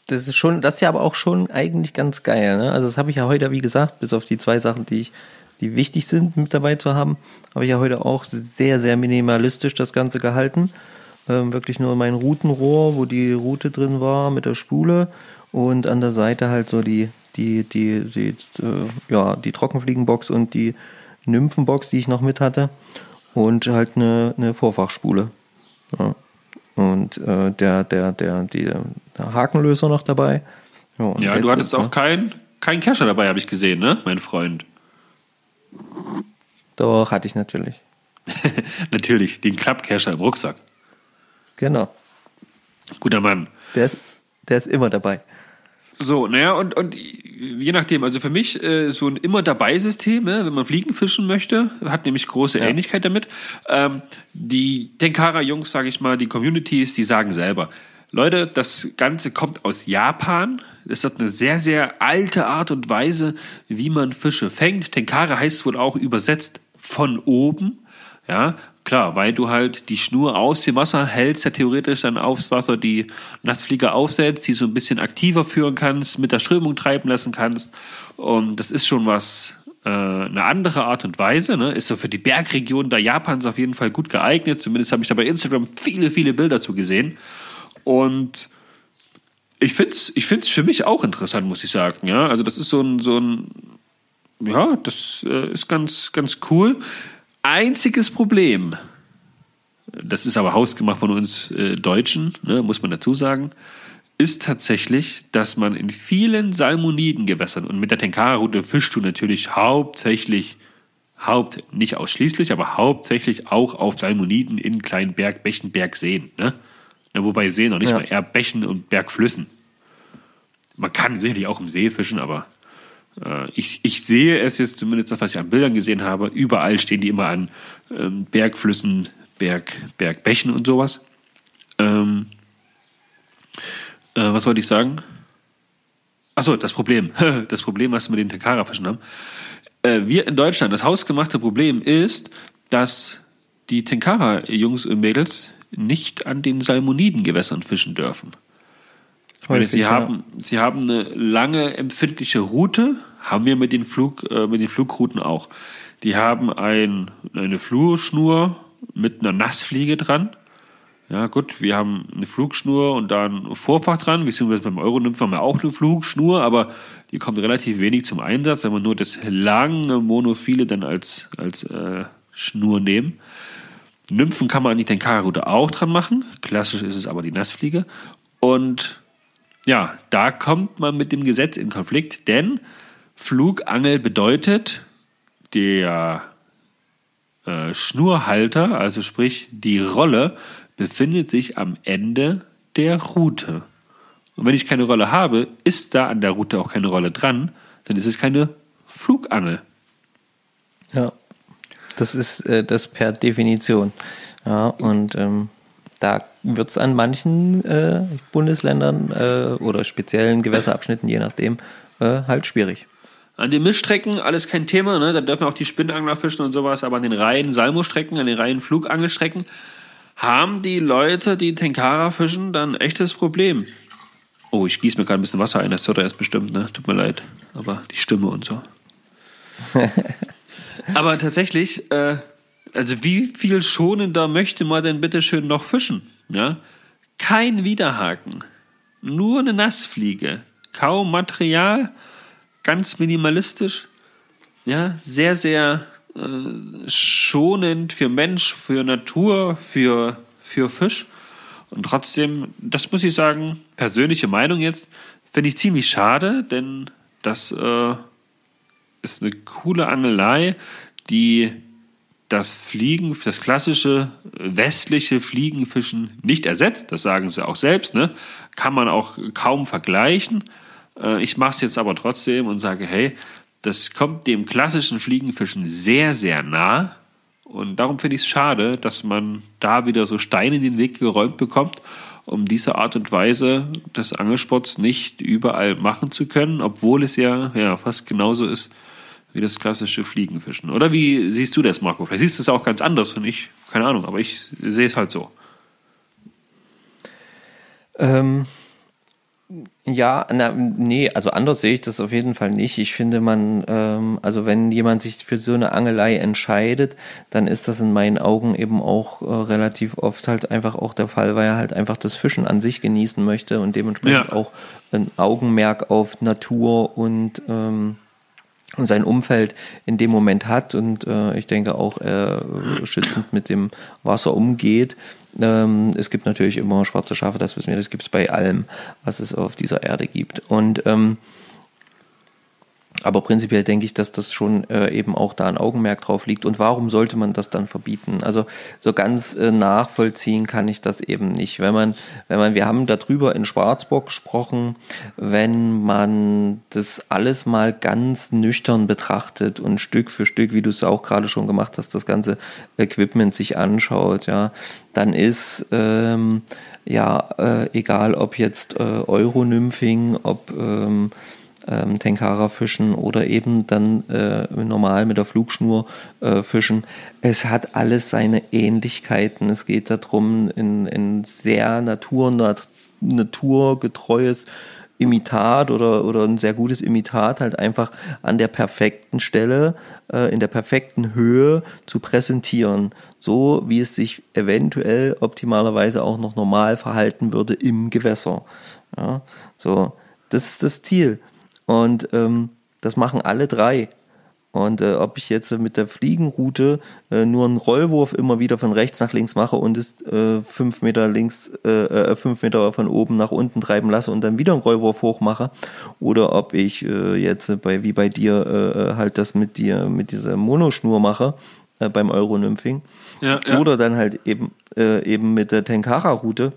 das ist schon, das ist ja aber auch schon eigentlich ganz geil. Ne? Also das habe ich ja heute, wie gesagt, bis auf die zwei Sachen, die ich, die wichtig sind, mit dabei zu haben, habe ich ja heute auch sehr, sehr minimalistisch das Ganze gehalten. Ähm, wirklich nur mein Routenrohr, wo die Route drin war mit der Spule und an der Seite halt so die die, die, die, äh, ja, die Trockenfliegenbox und die Nymphenbox, die ich noch mit hatte. Und halt eine, eine Vorfachspule. Ja. Und äh, der, der, der, die, der Hakenlöser noch dabei. Ja, ja du hattest auch ne? keinen kein Kescher dabei, habe ich gesehen, ne, mein Freund? Doch, hatte ich natürlich. natürlich, den Klappkescher im Rucksack. Genau. Guter Mann. Der ist, der ist immer dabei. So, naja, und, und je nachdem, also für mich äh, so ein immer dabei System, ne, wenn man Fliegen fischen möchte, hat nämlich große ja. Ähnlichkeit damit. Ähm, die Tenkara-Jungs, sage ich mal, die Communities, die sagen selber, Leute, das Ganze kommt aus Japan. Es hat eine sehr, sehr alte Art und Weise, wie man Fische fängt. Tenkara heißt wohl auch übersetzt von oben. Ja, klar, weil du halt die Schnur aus dem Wasser hältst, ja theoretisch dann aufs Wasser die Nassflieger aufsetzt, die so ein bisschen aktiver führen kannst, mit der Strömung treiben lassen kannst. Und das ist schon was, äh, eine andere Art und Weise. Ne? Ist so für die Bergregion da Japans auf jeden Fall gut geeignet. Zumindest habe ich da bei Instagram viele, viele Bilder zu gesehen. Und ich finde es ich find's für mich auch interessant, muss ich sagen. Ja, also das ist so ein, so ein ja, das äh, ist ganz, ganz cool einziges Problem, das ist aber hausgemacht von uns äh, Deutschen, ne, muss man dazu sagen, ist tatsächlich, dass man in vielen Salmonidengewässern und mit der Tenkara-Route fischst du natürlich hauptsächlich, haupt, nicht ausschließlich, aber hauptsächlich auch auf Salmoniden in kleinen Berg, Bächen, Bergseen. Ne? Ja, wobei Seen noch nicht ja. mal eher Bächen und Bergflüssen. Man kann sicherlich auch im See fischen, aber ich, ich sehe es jetzt, zumindest das, was ich an Bildern gesehen habe, überall stehen die immer an ähm, Bergflüssen, Berg, Bergbächen und sowas. Ähm, äh, was wollte ich sagen? Achso, das Problem. Das Problem, was wir mit den Takara-Fischen haben. Äh, wir in Deutschland, das hausgemachte Problem ist, dass die Tenkara-Jungs und Mädels nicht an den Salmonidengewässern fischen dürfen. Ich meine, sie, ja. haben, sie haben eine lange empfindliche Route, haben wir mit den, Flug, äh, mit den Flugrouten auch. Die haben ein, eine Flurschnur mit einer Nassfliege dran. Ja, gut, wir haben eine Flugschnur und da ein Vorfach dran, beziehungsweise beim Euronymph haben wir auch eine Flugschnur, aber die kommt relativ wenig zum Einsatz, wenn wir nur das lange Monophile dann als, als äh, Schnur nehmen. Nymphen kann man an die Tenkara-Route auch dran machen. Klassisch ist es aber die Nassfliege. Und ja, da kommt man mit dem Gesetz in Konflikt, denn Flugangel bedeutet, der äh, Schnurhalter, also sprich die Rolle, befindet sich am Ende der Route. Und wenn ich keine Rolle habe, ist da an der Route auch keine Rolle dran, dann ist es keine Flugangel. Ja, das ist äh, das per Definition. Ja, und ähm, da wird es an manchen äh, Bundesländern äh, oder speziellen Gewässerabschnitten, je nachdem, äh, halt schwierig. An den Mischstrecken alles kein Thema, ne? da dürfen auch die Spinnangler fischen und sowas, aber an den reinen Salmo-Strecken, an den reinen Flugangelstrecken haben die Leute, die Tenkara fischen, dann ein echtes Problem. Oh, ich gieße mir gerade ein bisschen Wasser ein, das hört er jetzt bestimmt, ne? Tut mir leid. Aber die Stimme und so. Aber tatsächlich, äh, also wie viel schonender möchte man denn bitte schön noch fischen? Ja? Kein Widerhaken, nur eine Nassfliege, kaum Material, ganz minimalistisch, ja, sehr, sehr äh, schonend für Mensch, für Natur, für, für Fisch. Und trotzdem, das muss ich sagen, persönliche Meinung jetzt, finde ich ziemlich schade, denn das äh, ist eine coole Angelei, die das Fliegen, das klassische westliche Fliegenfischen nicht ersetzt. Das sagen sie auch selbst. Ne? Kann man auch kaum vergleichen. Äh, ich mache es jetzt aber trotzdem und sage, hey, das kommt dem klassischen Fliegenfischen sehr, sehr nah. Und darum finde ich es schade, dass man da wieder so Steine in den Weg geräumt bekommt, um diese Art und Weise des Angelsports nicht überall machen zu können, obwohl es ja, ja fast genauso ist wie das klassische Fliegenfischen. Oder wie siehst du das, Marco? Vielleicht siehst du es auch ganz anders und ich, keine Ahnung, aber ich sehe es halt so. Ähm, ja, na, nee, also anders sehe ich das auf jeden Fall nicht. Ich finde, man, ähm, also wenn jemand sich für so eine Angelei entscheidet, dann ist das in meinen Augen eben auch äh, relativ oft halt einfach auch der Fall, weil er halt einfach das Fischen an sich genießen möchte und dementsprechend ja. auch ein Augenmerk auf Natur und ähm, und sein Umfeld in dem Moment hat und äh, ich denke auch äh, schützend mit dem Wasser umgeht. Ähm, es gibt natürlich immer schwarze Schafe, das wissen wir, das gibt es bei allem, was es auf dieser Erde gibt. Und ähm, aber prinzipiell denke ich, dass das schon äh, eben auch da ein Augenmerk drauf liegt. Und warum sollte man das dann verbieten? Also so ganz äh, nachvollziehen kann ich das eben nicht. Wenn man, wenn man, wir haben darüber in Schwarzburg gesprochen, wenn man das alles mal ganz nüchtern betrachtet und Stück für Stück, wie du es auch gerade schon gemacht hast, das ganze Equipment sich anschaut, ja, dann ist ähm, ja äh, egal, ob jetzt äh, Euronymphing, ob ähm, ähm, Tenkara fischen oder eben dann äh, normal mit der Flugschnur äh, fischen. Es hat alles seine Ähnlichkeiten. Es geht darum, in, in sehr naturnat naturgetreues Imitat oder, oder ein sehr gutes Imitat halt einfach an der perfekten Stelle, äh, in der perfekten Höhe zu präsentieren. So wie es sich eventuell optimalerweise auch noch normal verhalten würde im Gewässer. Ja, so, das ist das Ziel. Und ähm, das machen alle drei. Und äh, ob ich jetzt mit der Fliegenroute äh, nur einen Rollwurf immer wieder von rechts nach links mache und es äh, fünf Meter links, äh, äh, fünf Meter von oben nach unten treiben lasse und dann wieder einen Rollwurf hoch mache, oder ob ich jetzt bei wie bei dir halt das mit dir mit dieser Monoschnur mache äh, beim Euronymphing, ja, ja. oder dann halt eben eben mit der Tenkara-Route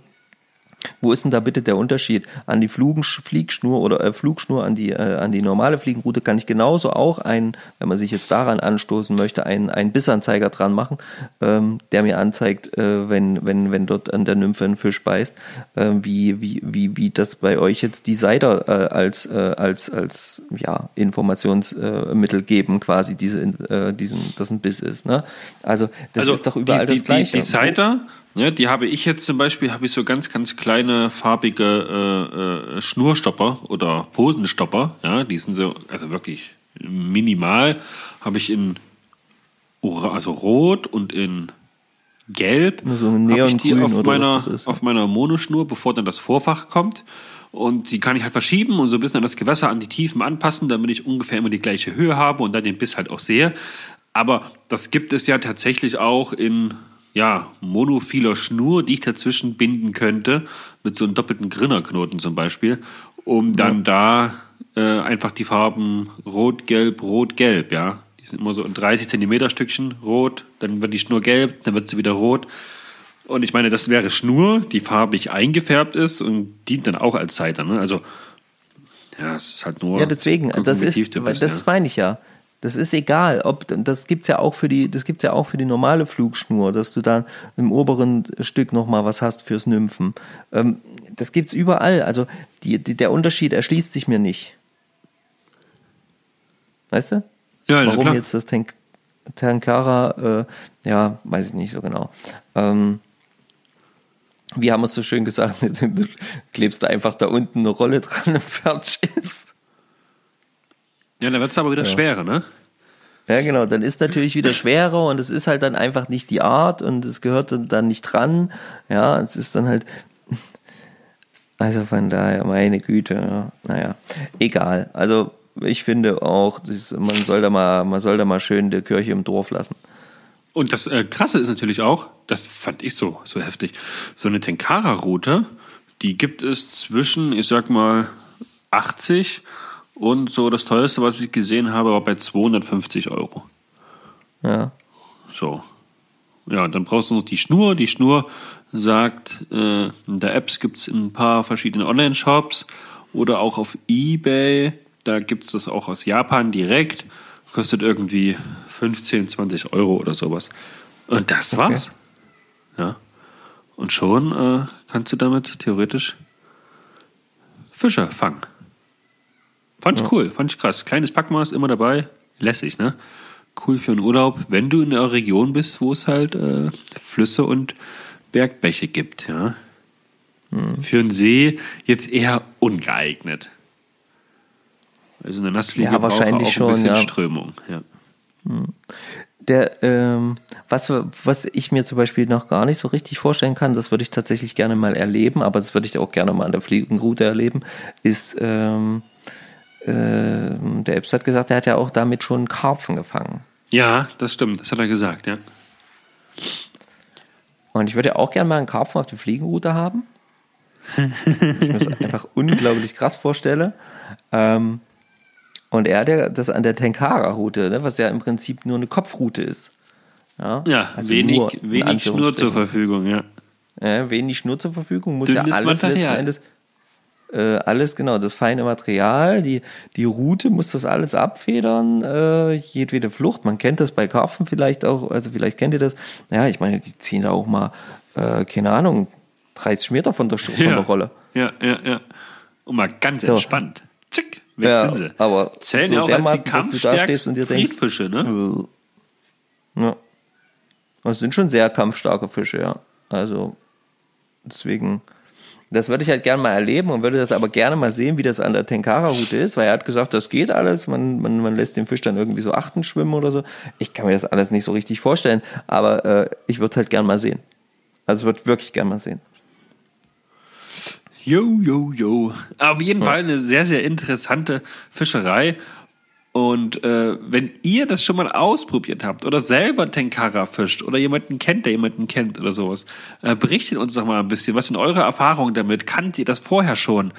wo ist denn da bitte der Unterschied? An die Flugen, Fliegschnur oder äh, Flugschnur, an die, äh, an die normale Fliegenroute kann ich genauso auch ein, wenn man sich jetzt daran anstoßen möchte, einen, einen Bissanzeiger dran machen, ähm, der mir anzeigt, äh, wenn, wenn, wenn dort an der Nymphe ein Fisch beißt, äh, wie, wie, wie, wie das bei euch jetzt die Seiter äh, als, äh, als, als ja, Informationsmittel geben, quasi diese, äh, diesen, dass ein Biss ist. Ne? Also das also ist doch überall die, das Gleiche. Die, die Seiter ja, die habe ich jetzt zum Beispiel, habe ich so ganz, ganz kleine farbige äh, äh, Schnurstopper oder Posenstopper. Ja, die sind so, also wirklich minimal. Habe ich in also rot und in gelb. So ein Neongrün auf meiner, ist, auf meiner Monoschnur, bevor dann das Vorfach kommt. Und die kann ich halt verschieben und so ein bisschen an das Gewässer, an die Tiefen anpassen, damit ich ungefähr immer die gleiche Höhe habe und dann den Biss halt auch sehe. Aber das gibt es ja tatsächlich auch in ja, monophiler Schnur, die ich dazwischen binden könnte, mit so einem doppelten Grinnerknoten zum Beispiel, um dann ja. da äh, einfach die Farben rot, gelb, rot, gelb, ja. Die sind immer so in 30 Zentimeter Stückchen rot, dann wird die Schnur gelb, dann wird sie wieder rot. Und ich meine, das wäre Schnur, die farbig eingefärbt ist und dient dann auch als Seiter. Ne? Also, ja, es ist halt nur. Ja, deswegen, das ist, bist, das ja. meine ich ja. Das ist egal, ob das gibt's ja auch für die, das gibt's ja auch für die normale Flugschnur, dass du da im oberen Stück noch mal was hast fürs Nymphen. Ähm, das gibt's überall. Also die, die, der Unterschied erschließt sich mir nicht. Weißt du? Ja, Warum klar. jetzt das Tank, Tankara? Äh, ja, weiß ich nicht so genau. Ähm, wie haben wir es so schön gesagt? Du klebst da einfach da unten eine Rolle dran und fertig ist. Ja, da wird es aber wieder ja. schwerer, ne? Ja, genau. Dann ist natürlich wieder schwerer und es ist halt dann einfach nicht die Art und es gehört dann, dann nicht dran. Ja, es ist dann halt. Also von daher, meine Güte, ja. naja, egal. Also ich finde auch, man soll da mal, man soll da mal schön die Kirche im Dorf lassen. Und das äh, Krasse ist natürlich auch, das fand ich so, so heftig, so eine Tenkara-Route, die gibt es zwischen, ich sag mal, 80 und so das teuerste, was ich gesehen habe, war bei 250 Euro. Ja. So. Ja, dann brauchst du noch die Schnur. Die Schnur sagt, äh, in der Apps gibt es in ein paar verschiedene Online-Shops oder auch auf Ebay. Da gibt es das auch aus Japan direkt. Kostet irgendwie 15, 20 Euro oder sowas. Und das Okay. war's. Ja. Und schon äh, kannst du damit theoretisch Fische fangen. Fand ich cool, fand ich krass. Kleines Packmaß immer dabei, lässig, ne? Cool für einen Urlaub, wenn du in einer Region bist, wo es halt äh, Flüsse und Bergbäche gibt, ja. Für einen See jetzt eher ungeeignet. Also eine Nassfliege Ja, wahrscheinlich auch schon, ein bisschen ja. Strömung, ja. Der, ähm, was, was ich mir zum Beispiel noch gar nicht so richtig vorstellen kann, das würde ich tatsächlich gerne mal erleben, aber das würde ich auch gerne mal an der Fliegenroute erleben, ist, ähm, ähm, der Ebst hat gesagt, er hat ja auch damit schon Karpfen gefangen. Ja, das stimmt, das hat er gesagt, ja. Und ich würde ja auch gerne mal einen Karpfen auf der Fliegenroute haben. ich mir das einfach unglaublich krass vorstelle. Ähm, und er hat ja das an der Tenkara-Route, ne, was ja im Prinzip nur eine Kopfroute ist. Ja, Ja, also wenig, nur wenig Schnur zur. Verfügung, ja. Ja, wenig Schnur zur Verfügung, muss ja Dünnes alles letzten Material. Endes, äh, alles genau, das feine Material, die, die Route muss das alles abfedern, äh, jedwede Flucht, man kennt das bei Karpfen vielleicht auch, also vielleicht kennt ihr das, ja, ich meine, die ziehen da auch mal, äh, keine Ahnung, 30 Meter von der, Sch- von ja. der Rolle. Ja, ja, ja. Und mal ganz So. entspannt. Zick, weg Ja, sind sie. aber Zählen so ja auch als die dermaßen, dass du da stehst und dir denkst, Friedfische, ne? Ja. Das sind schon sehr kampfstarke Fische, ja. Also, deswegen, das würde ich halt gerne mal erleben und würde das aber gerne mal sehen, wie das an der Tenkara-Route ist, weil er hat gesagt, das geht alles, man, man, man lässt den Fisch dann irgendwie so achten schwimmen oder so. Ich kann mir das alles nicht so richtig vorstellen, aber äh, ich würde es halt gerne mal sehen. Also, würde wirklich gerne mal sehen. Jo, jo, jo. Auf jeden Fall eine sehr, sehr interessante Fischerei. Und äh, wenn ihr das schon mal ausprobiert habt oder selber Tenkara fischt oder jemanden kennt, der jemanden kennt oder sowas, äh, berichtet uns doch mal ein bisschen. Was sind eure Erfahrungen damit? Kannt ihr das vorher schon?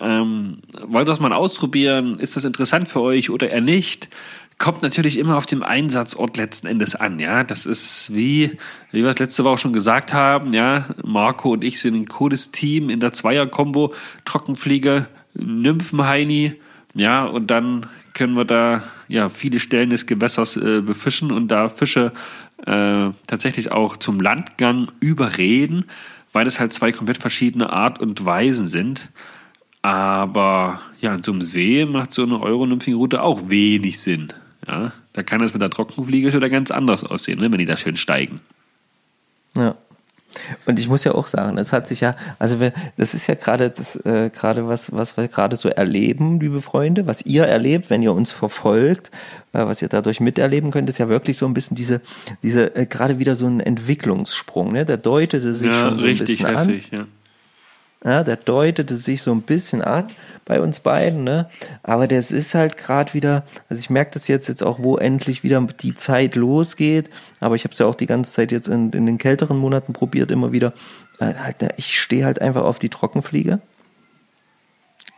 Ähm, wollt ihr das mal ausprobieren? Ist das interessant für euch oder eher nicht? Kommt natürlich immer auf dem Einsatzort letzten Endes an, ja. Das ist wie, wie wir es letzte Woche schon gesagt haben, ja. Marco und ich sind ein cooles Team in der Zweier-Kombo, Trockenfliege, Nymphenheini, ja, und dann können wir da ja viele Stellen des Gewässers äh, befischen und da Fische äh, tatsächlich auch zum Landgang überreden, weil es halt zwei komplett verschiedene Art und Weisen sind. Aber ja, in so einem See macht so eine Euro-Nymphing-Route auch wenig Sinn. Ja, da kann es mit der Trockenfliege schon ganz anders aussehen, ne, wenn die da schön steigen. Und ich muss ja auch sagen, das hat sich ja, also wir, das ist ja gerade das, äh, gerade was, was wir gerade so erleben, liebe Freunde, was ihr erlebt, wenn ihr uns verfolgt, äh, was ihr dadurch miterleben könnt, ist ja wirklich so ein bisschen diese, diese, äh, gerade wieder so ein Entwicklungssprung, ne? Der deutete sich Ja, schon so ein bisschen an. heftig, ja. Ja, der deutete sich so ein bisschen an bei uns beiden, ne? Aber das ist halt gerade wieder, also ich merke das jetzt jetzt auch, wo endlich wieder die Zeit losgeht. Aber ich habe es ja auch die ganze Zeit jetzt in, in den kälteren Monaten probiert, immer wieder. Äh, halt, ich stehe halt einfach auf die Trockenfliege.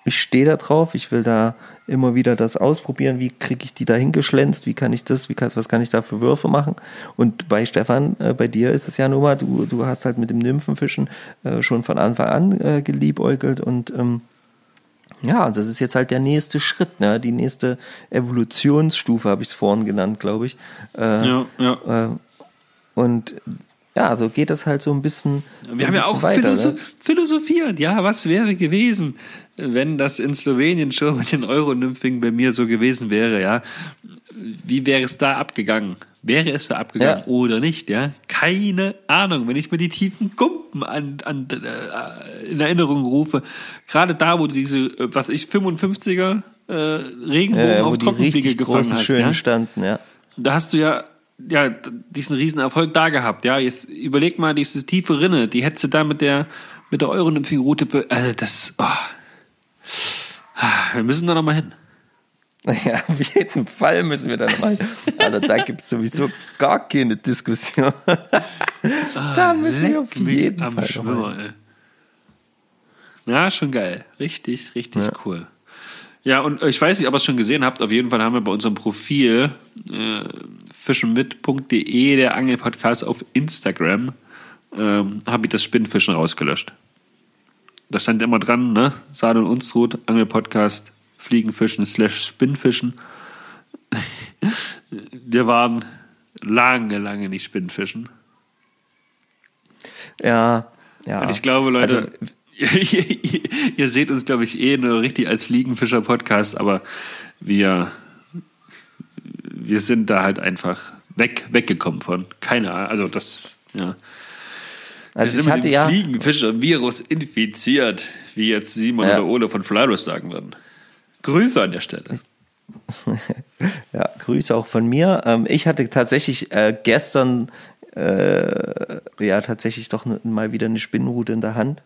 Ich stehe da drauf, ich will da immer wieder das ausprobieren, wie kriege ich die da hingeschlänzt, wie kann ich das, wie kann, was kann ich da für Würfe machen. Und bei Stefan, äh, bei dir ist es ja nun mal, du, du hast halt mit dem Nymphenfischen äh, schon von Anfang an äh, geliebäugelt und ähm, ja, das ist jetzt halt der nächste Schritt, ne? die nächste Evolutionsstufe, habe ich es vorhin genannt, glaube ich. Äh, Ja, ja. äh, und ja, so geht das halt so ein bisschen. so Wir ein haben ja auch weiter, philosoph ne? philosophiert, ja, was wäre gewesen, wenn das in Slowenien schon mit den Euronymphingen bei mir so gewesen wäre, ja? Wie wäre es da abgegangen? Wäre es da abgegangen Ja. oder nicht, ja? Keine Ahnung, wenn ich mir die tiefen Kumpen an, an, äh, in Erinnerung rufe, gerade da, wo du diese, äh, was ich, 55er äh, Regenbogen wo auf Trockenfliege gefangen hast, schönen ja? standen, ja. da hast du ja, ja diesen riesen Erfolg da gehabt. Ja, jetzt überleg mal, diese tiefe Rinne, die hättest du da mit der, mit der Euronymphing-Route, be- also das, oh. Wir müssen da noch mal hin. Ja, auf jeden Fall müssen wir da nochmal. Alter, da gibt es sowieso gar keine Diskussion. da müssen wir auf jeden am Fall Schwimmer, mal. ey. Ja, schon geil. Richtig, richtig cool. Ja, und ich weiß nicht, ob ihr es schon gesehen habt. Auf jeden Fall haben wir bei unserem Profil äh, fischenmit.de, der Angelpodcast auf Instagram, ähm, habe ich das Spinnfischen rausgelöscht. Da stand immer dran, ne? Saal und Unstrut, Angelpodcast, Fliegenfischen slash Spinnfischen. wir waren lange, lange nicht Spinnfischen. Ja, ja. Und ich glaube, Leute, Also, ihr, ihr seht uns, glaube ich, eh nur richtig als Fliegenfischer-Podcast, aber wir, wir sind da halt einfach weg, weggekommen von. Keine Ahnung, also das, ja. Wir also sind ich mit hatte ja. Fliegenfischer-Virus infiziert, wie jetzt Simon Ja. oder Ole von Flyrus sagen würden. Grüße an der Stelle. Ja, Grüße auch von mir. Ähm, ich hatte tatsächlich äh, gestern äh, ja tatsächlich doch mal wieder eine Spinnenrute in der Hand.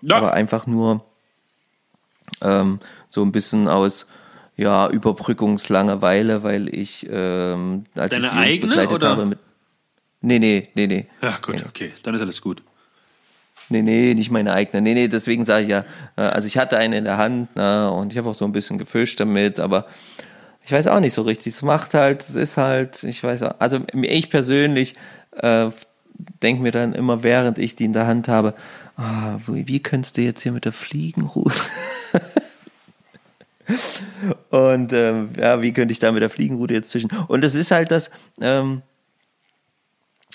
Ja. Aber einfach nur ähm, so ein bisschen aus ja, Überbrückungslangeweile, weil ich ähm, als Deine ich die eigene, begleitet oder? habe mit. Nee, nee, nee, nee. Ja, gut, okay, dann ist alles gut. Nee, nee, nicht meine eigene. Nee, nee, deswegen sage ich ja, äh, also ich hatte eine in der Hand na, und ich habe auch so ein bisschen gefischt damit, aber ich weiß auch nicht so richtig. Es macht halt, es ist halt, ich weiß auch, also ich persönlich äh, denke mir dann immer, während ich die in der Hand habe, ah, wie, wie könntest du jetzt hier mit der Fliegenrute? und ähm, ja, wie könnte ich da mit der Fliegenrute jetzt zwischen? Und es ist halt das, ähm,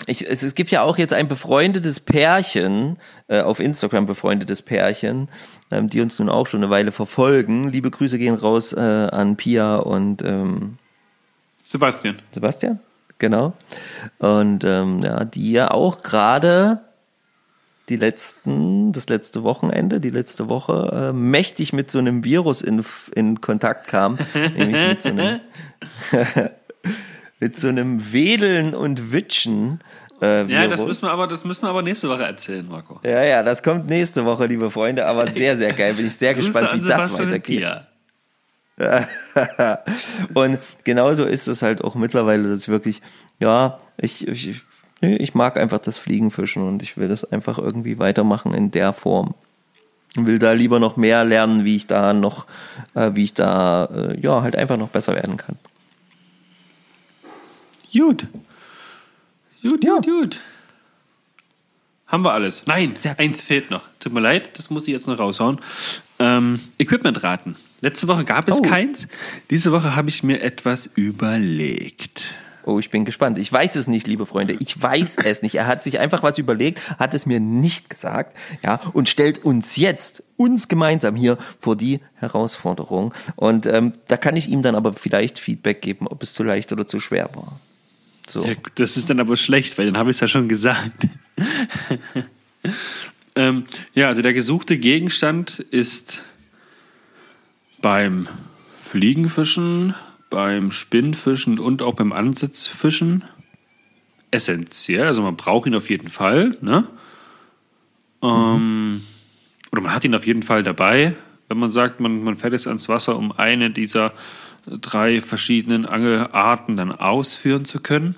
ich, es, es gibt ja auch jetzt ein befreundetes Pärchen, äh, auf Instagram befreundetes Pärchen, ähm, die uns nun auch schon eine Weile verfolgen. Liebe Grüße gehen raus äh, an Pia und ähm, Sebastian. Sebastian, genau. Und ähm, ja, die ja auch gerade die letzten, das letzte Wochenende, die letzte Woche, äh, mächtig mit so einem Virus in, in Kontakt kam, nämlich mit so einem, mit so einem Wedeln und Witschen. Äh, Ja, das müssen wir aber, das müssen wir aber nächste Woche erzählen, Marco. Ja, ja, das kommt nächste Woche, liebe Freunde, aber sehr, sehr geil. Bin ich sehr gespannt, an wie das weitergeht. Und genauso ist es halt auch mittlerweile, dass ich wirklich, ja, ich, ich, ich- mag einfach das Fliegenfischen und ich will das einfach irgendwie weitermachen in der Form. Will da lieber noch mehr lernen, wie ich da noch, äh, wie ich da, äh, ja, halt einfach noch besser werden kann. Gut. Gut, Ja. gut, gut. Haben wir alles? Nein, eins fehlt noch. Tut mir leid, das muss ich jetzt noch raushauen. Ähm, Equipment raten. Letzte Woche gab es Oh. keins. Diese Woche habe ich mir etwas überlegt. Oh, ich bin gespannt. Ich weiß es nicht, liebe Freunde. Ich weiß es nicht. Er hat sich einfach was überlegt, hat es mir nicht gesagt, ja, und stellt uns jetzt, uns gemeinsam hier vor die Herausforderung. Und ähm, da kann ich ihm dann aber vielleicht Feedback geben, ob es zu leicht oder zu schwer war. So. Ja, das ist dann aber schlecht, weil dann habe ich es ja schon gesagt. ähm, ja, also der gesuchte Gegenstand ist beim Fliegenfischen, beim Spinnfischen und auch beim Ansitzfischen essentiell. Also man braucht ihn auf jeden Fall. Ne? Ähm, oder man hat ihn auf jeden Fall dabei, wenn man sagt, man, man fährt jetzt ans Wasser, um eine dieser drei verschiedenen Angelarten dann ausführen zu können.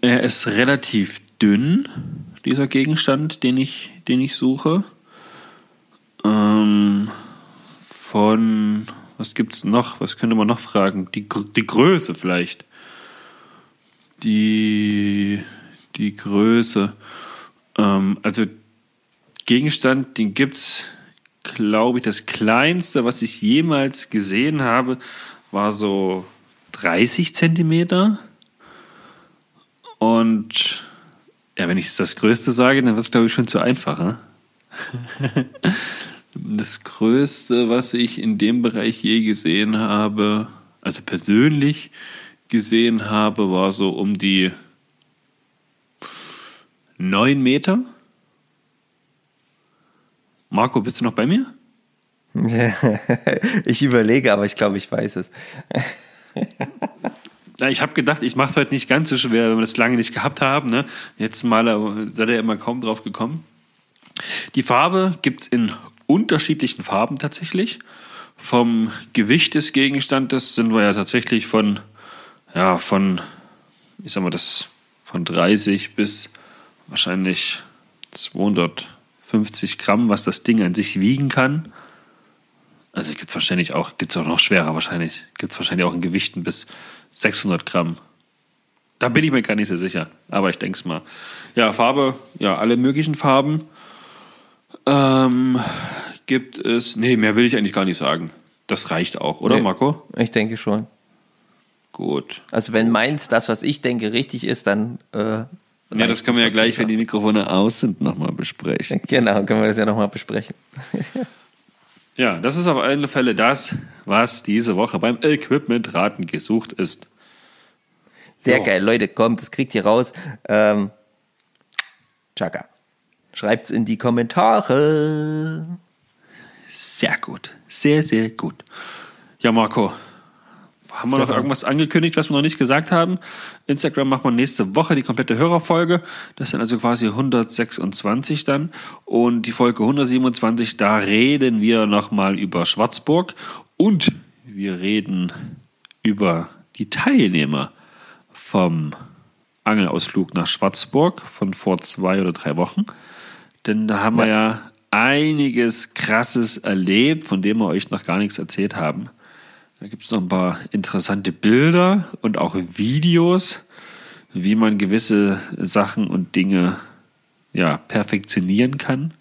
Er ist relativ dünn, dieser Gegenstand, den ich, den ich suche. Ähm, von, was gibt's noch? Was könnte man noch fragen? Die, die Größe vielleicht. Die, die Größe. Ähm, also Gegenstand, den gibt's, glaube ich, das kleinste, was ich jemals gesehen habe, war so 30 Zentimeter. Und ja, wenn ich das Größte sage, dann wird es, glaube ich, schon zu einfach. Ne? Das Größte, was ich in dem Bereich je gesehen habe, also persönlich gesehen habe, war so um die 9 Meter. Marco, bist du noch bei mir? ich überlege, aber ich glaube, ich weiß es. Ja, ich habe gedacht, ich mache es heute nicht ganz so schwer, wenn wir das lange nicht gehabt haben. Ne? Jetzt mal äh, seid ihr immer kaum drauf gekommen. Die Farbe gibt es in unterschiedlichen Farben tatsächlich. Vom Gewicht des Gegenstandes sind wir ja tatsächlich von, ja, von, ich sag mal, das von 30 bis wahrscheinlich 250 Gramm, was das Ding an sich wiegen kann. Also gibt es wahrscheinlich auch, gibt es auch noch schwerer wahrscheinlich. Gibt es wahrscheinlich auch in Gewichten bis 600 Gramm. Da bin ich mir gar nicht so sicher, aber ich denke es mal. Ja, Farbe, ja, alle möglichen Farben. Ähm, gibt es, nee, mehr will ich eigentlich gar nicht sagen. Das reicht auch, oder Nee. Marco? Ich denke schon. Gut. Also wenn meins das, was ich denke, richtig ist, dann. Äh, Ja, das können wir ja gleich, wenn die Mikrofone aus sind, nochmal besprechen. Genau, können wir das ja nochmal besprechen. Ja, das ist auf alle Fälle das, was diese Woche beim Equipment-Raten gesucht ist. Sehr Ja. geil, Leute, kommt, das kriegt ihr raus. Ähm, Chaka. Schreibt's in die Kommentare. Sehr gut. Sehr, sehr gut. Ja, Marco, haben wir noch Stefan. irgendwas angekündigt, was wir noch nicht gesagt haben? Instagram machen wir nächste Woche die komplette Hörerfolge. Das sind also quasi 126 dann. Und die Folge 127, da reden wir nochmal über Schwarzburg und wir reden über die Teilnehmer vom Angelausflug nach Schwarzburg von vor zwei oder drei Wochen. Denn da haben wir ja einiges Krasses erlebt, von dem wir euch noch gar nichts erzählt haben. Da gibt es noch ein paar interessante Bilder und auch Videos, wie man gewisse Sachen und Dinge ja, perfektionieren kann.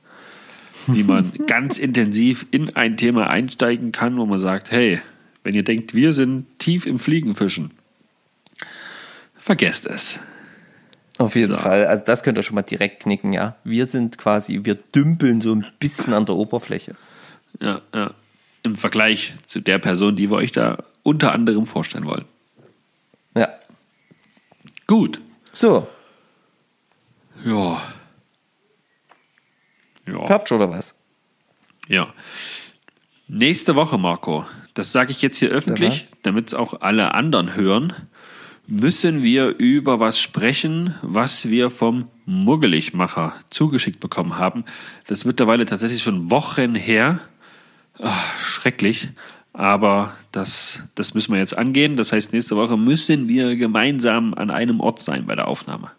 Wie man ganz intensiv in ein Thema einsteigen kann, wo man sagt, hey, wenn ihr denkt, wir sind tief im Fliegenfischen, vergesst es. Auf jeden So. Fall. Also das könnt ihr schon mal direkt knicken, ja. Wir sind quasi, wir dümpeln so ein bisschen an der Oberfläche. Ja, ja. Im Vergleich zu der Person, die wir euch da unter anderem vorstellen wollen. Ja. Gut. So, Ja. Ja. Oder was? Ja. Nächste Woche, Marco, das sage ich jetzt hier öffentlich, damit es auch alle anderen hören, müssen wir über was sprechen, was wir vom Muggeligmacher zugeschickt bekommen haben. Das ist mittlerweile tatsächlich schon Wochen her. Ah, schrecklich. Aber das, das müssen wir jetzt angehen. Das heißt, nächste Woche müssen wir gemeinsam an einem Ort sein bei der Aufnahme.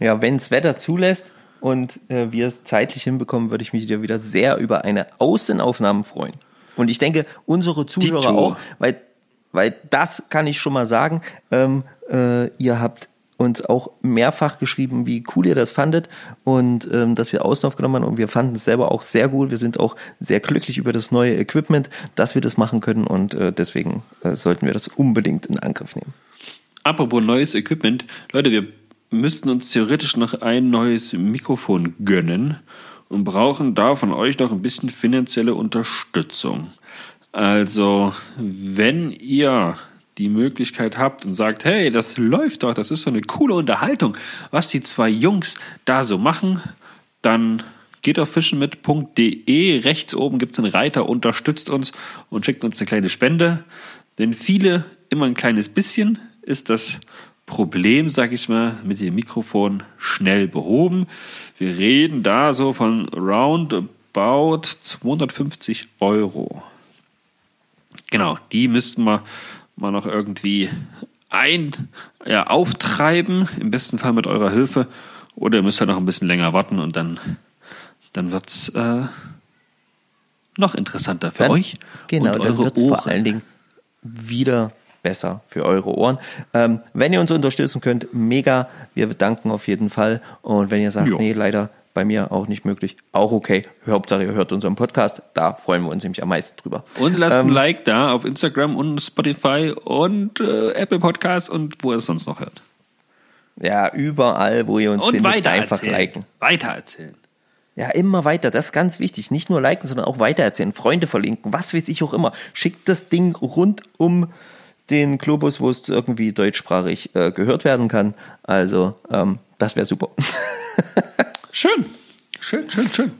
Ja, wenns Wetter zulässt und äh, wir es zeitlich hinbekommen, würde ich mich wieder, wieder sehr über eine Außenaufnahme freuen. Und ich denke, unsere Zuhörer auch, weil, weil das kann ich schon mal sagen. Ähm, äh, ihr habt uns auch mehrfach geschrieben, wie cool ihr das fandet und ähm, dass wir Außen aufgenommen haben und wir fanden es selber auch sehr gut. Wir sind auch sehr glücklich über das neue Equipment, dass wir das machen können und äh, deswegen äh, sollten wir das unbedingt in Angriff nehmen. Apropos neues Equipment, Leute, wir müssten uns theoretisch noch ein neues Mikrofon gönnen und brauchen da von euch noch ein bisschen finanzielle Unterstützung. Also, wenn ihr die Möglichkeit habt und sagt, hey, das läuft doch, das ist so eine coole Unterhaltung, was die zwei Jungs da so machen, dann geht auf fischenmit.de, rechts oben gibt es einen Reiter, unterstützt uns und schickt uns eine kleine Spende. Denn viele, immer ein kleines bisschen, ist das Problem, sag ich mal, mit dem Mikrofon schnell behoben. Wir reden da so von roundabout 250 Euro. Genau, die müssten wir mal noch irgendwie ein, ja, auftreiben, im besten Fall mit eurer Hilfe. Oder ihr müsst halt noch ein bisschen länger warten und dann, dann wird es äh, noch interessanter für Dann- euch. Genau, und dann wird es vor allen Dingen wieder besser für eure Ohren. Ähm, wenn ihr uns unterstützen könnt, mega. Wir bedanken auf jeden Fall. Und wenn ihr sagt, Jo. nee, leider bei mir auch nicht möglich, auch okay. Hauptsache, ihr hört unseren Podcast. Da freuen wir uns nämlich am meisten drüber. Und lasst ein Ähm, Like da auf Instagram und Spotify und äh, Apple Podcasts und wo ihr es sonst noch hört. Ja, überall, wo ihr uns Und findet, weiter einfach erzählen. liken. Weiter erzählen. Ja, immer weiter. Das ist ganz wichtig. Nicht nur liken, sondern auch weitererzählen. Freunde verlinken. Was weiß ich auch immer. Schickt das Ding rund um den Globus, wo es irgendwie deutschsprachig äh, gehört werden kann. Also, ähm, das wäre super. Schön. Schön, schön, schön.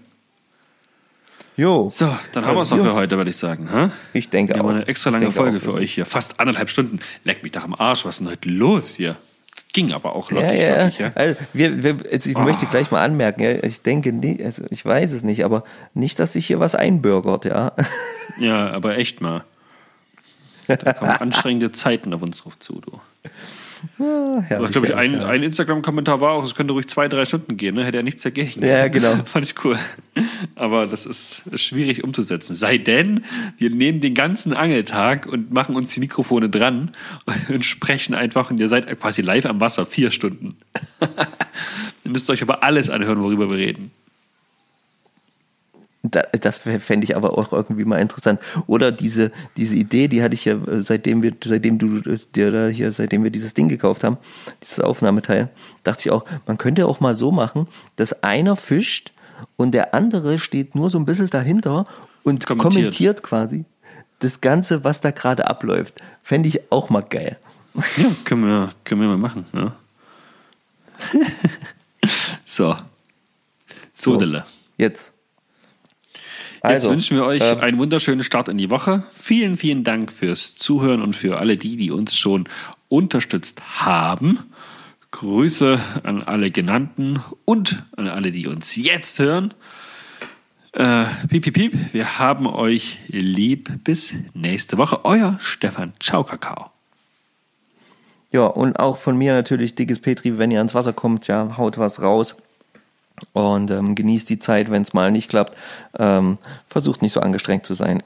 Jo. So, dann haben wir es doch jo. für heute, würde ich sagen. Ha? Ich denke Wir haben auch. eine extra lange Folge auch. für euch hier. Fast anderthalb Stunden. Leck mich doch am Arsch. Was ist denn heute los hier? Es ging aber auch Ja, lockig, ja, lockig, ja. Also, wir, wir, also ich Ah. möchte gleich mal anmerken, ja, ich denke, nie, also ich weiß es nicht, aber nicht, dass sich hier was einbürgert, ja. Ja, aber echt mal. Da kommen anstrengende Zeiten auf uns drauf zu, du. Aber Herrlich, ich glaube, ich, ein, ein Instagram-Kommentar war auch, es könnte ruhig zwei, drei Stunden gehen, ne? hätte er nichts dagegen. Ja, genau. Fand ich cool. Aber das ist schwierig umzusetzen. Sei denn, wir nehmen den ganzen Angeltag und machen uns die Mikrofone dran und sprechen einfach und ihr seid quasi live am Wasser, vier Stunden. Ihr müsst euch aber alles anhören, worüber wir reden. Da, das fände ich aber auch irgendwie mal interessant. Oder diese, diese Idee, die hatte ich ja, äh, seitdem wir, seitdem du das- dir da hier, seitdem wir dieses Ding gekauft haben, dieses Aufnahmeteil, dachte ich auch, man könnte auch mal so machen, dass einer fischt und der andere steht nur so ein bisschen dahinter und Kommentiert. kommentiert, quasi das Ganze, was da gerade abläuft. Fände ich auch mal geil. Ja, können wir, können wir mal machen. Ja. so. So, Dille. Jetzt. Jetzt Also, wünschen wir euch ähm, einen wunderschönen Start in die Woche. Vielen, vielen Dank fürs Zuhören und für alle die, die uns schon unterstützt haben. Grüße an alle genannten und an alle, die uns jetzt hören. Äh, piep, piep, piep. Wir haben euch lieb. Bis nächste Woche. Euer Stefan. Ciao, Kakao. Ja, und auch von mir natürlich dickes Petri, wenn ihr ans Wasser kommt, ja, haut was raus und ähm, genießt die Zeit, wenn es mal nicht klappt. Ähm, versucht nicht so angestrengt zu sein,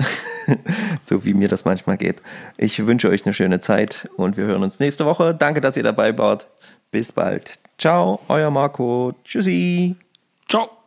so wie mir das manchmal geht. Ich wünsche euch eine schöne Zeit und wir hören uns nächste Woche. Danke, dass ihr dabei wart. Bis bald. Ciao, euer Marco. Tschüssi. Ciao.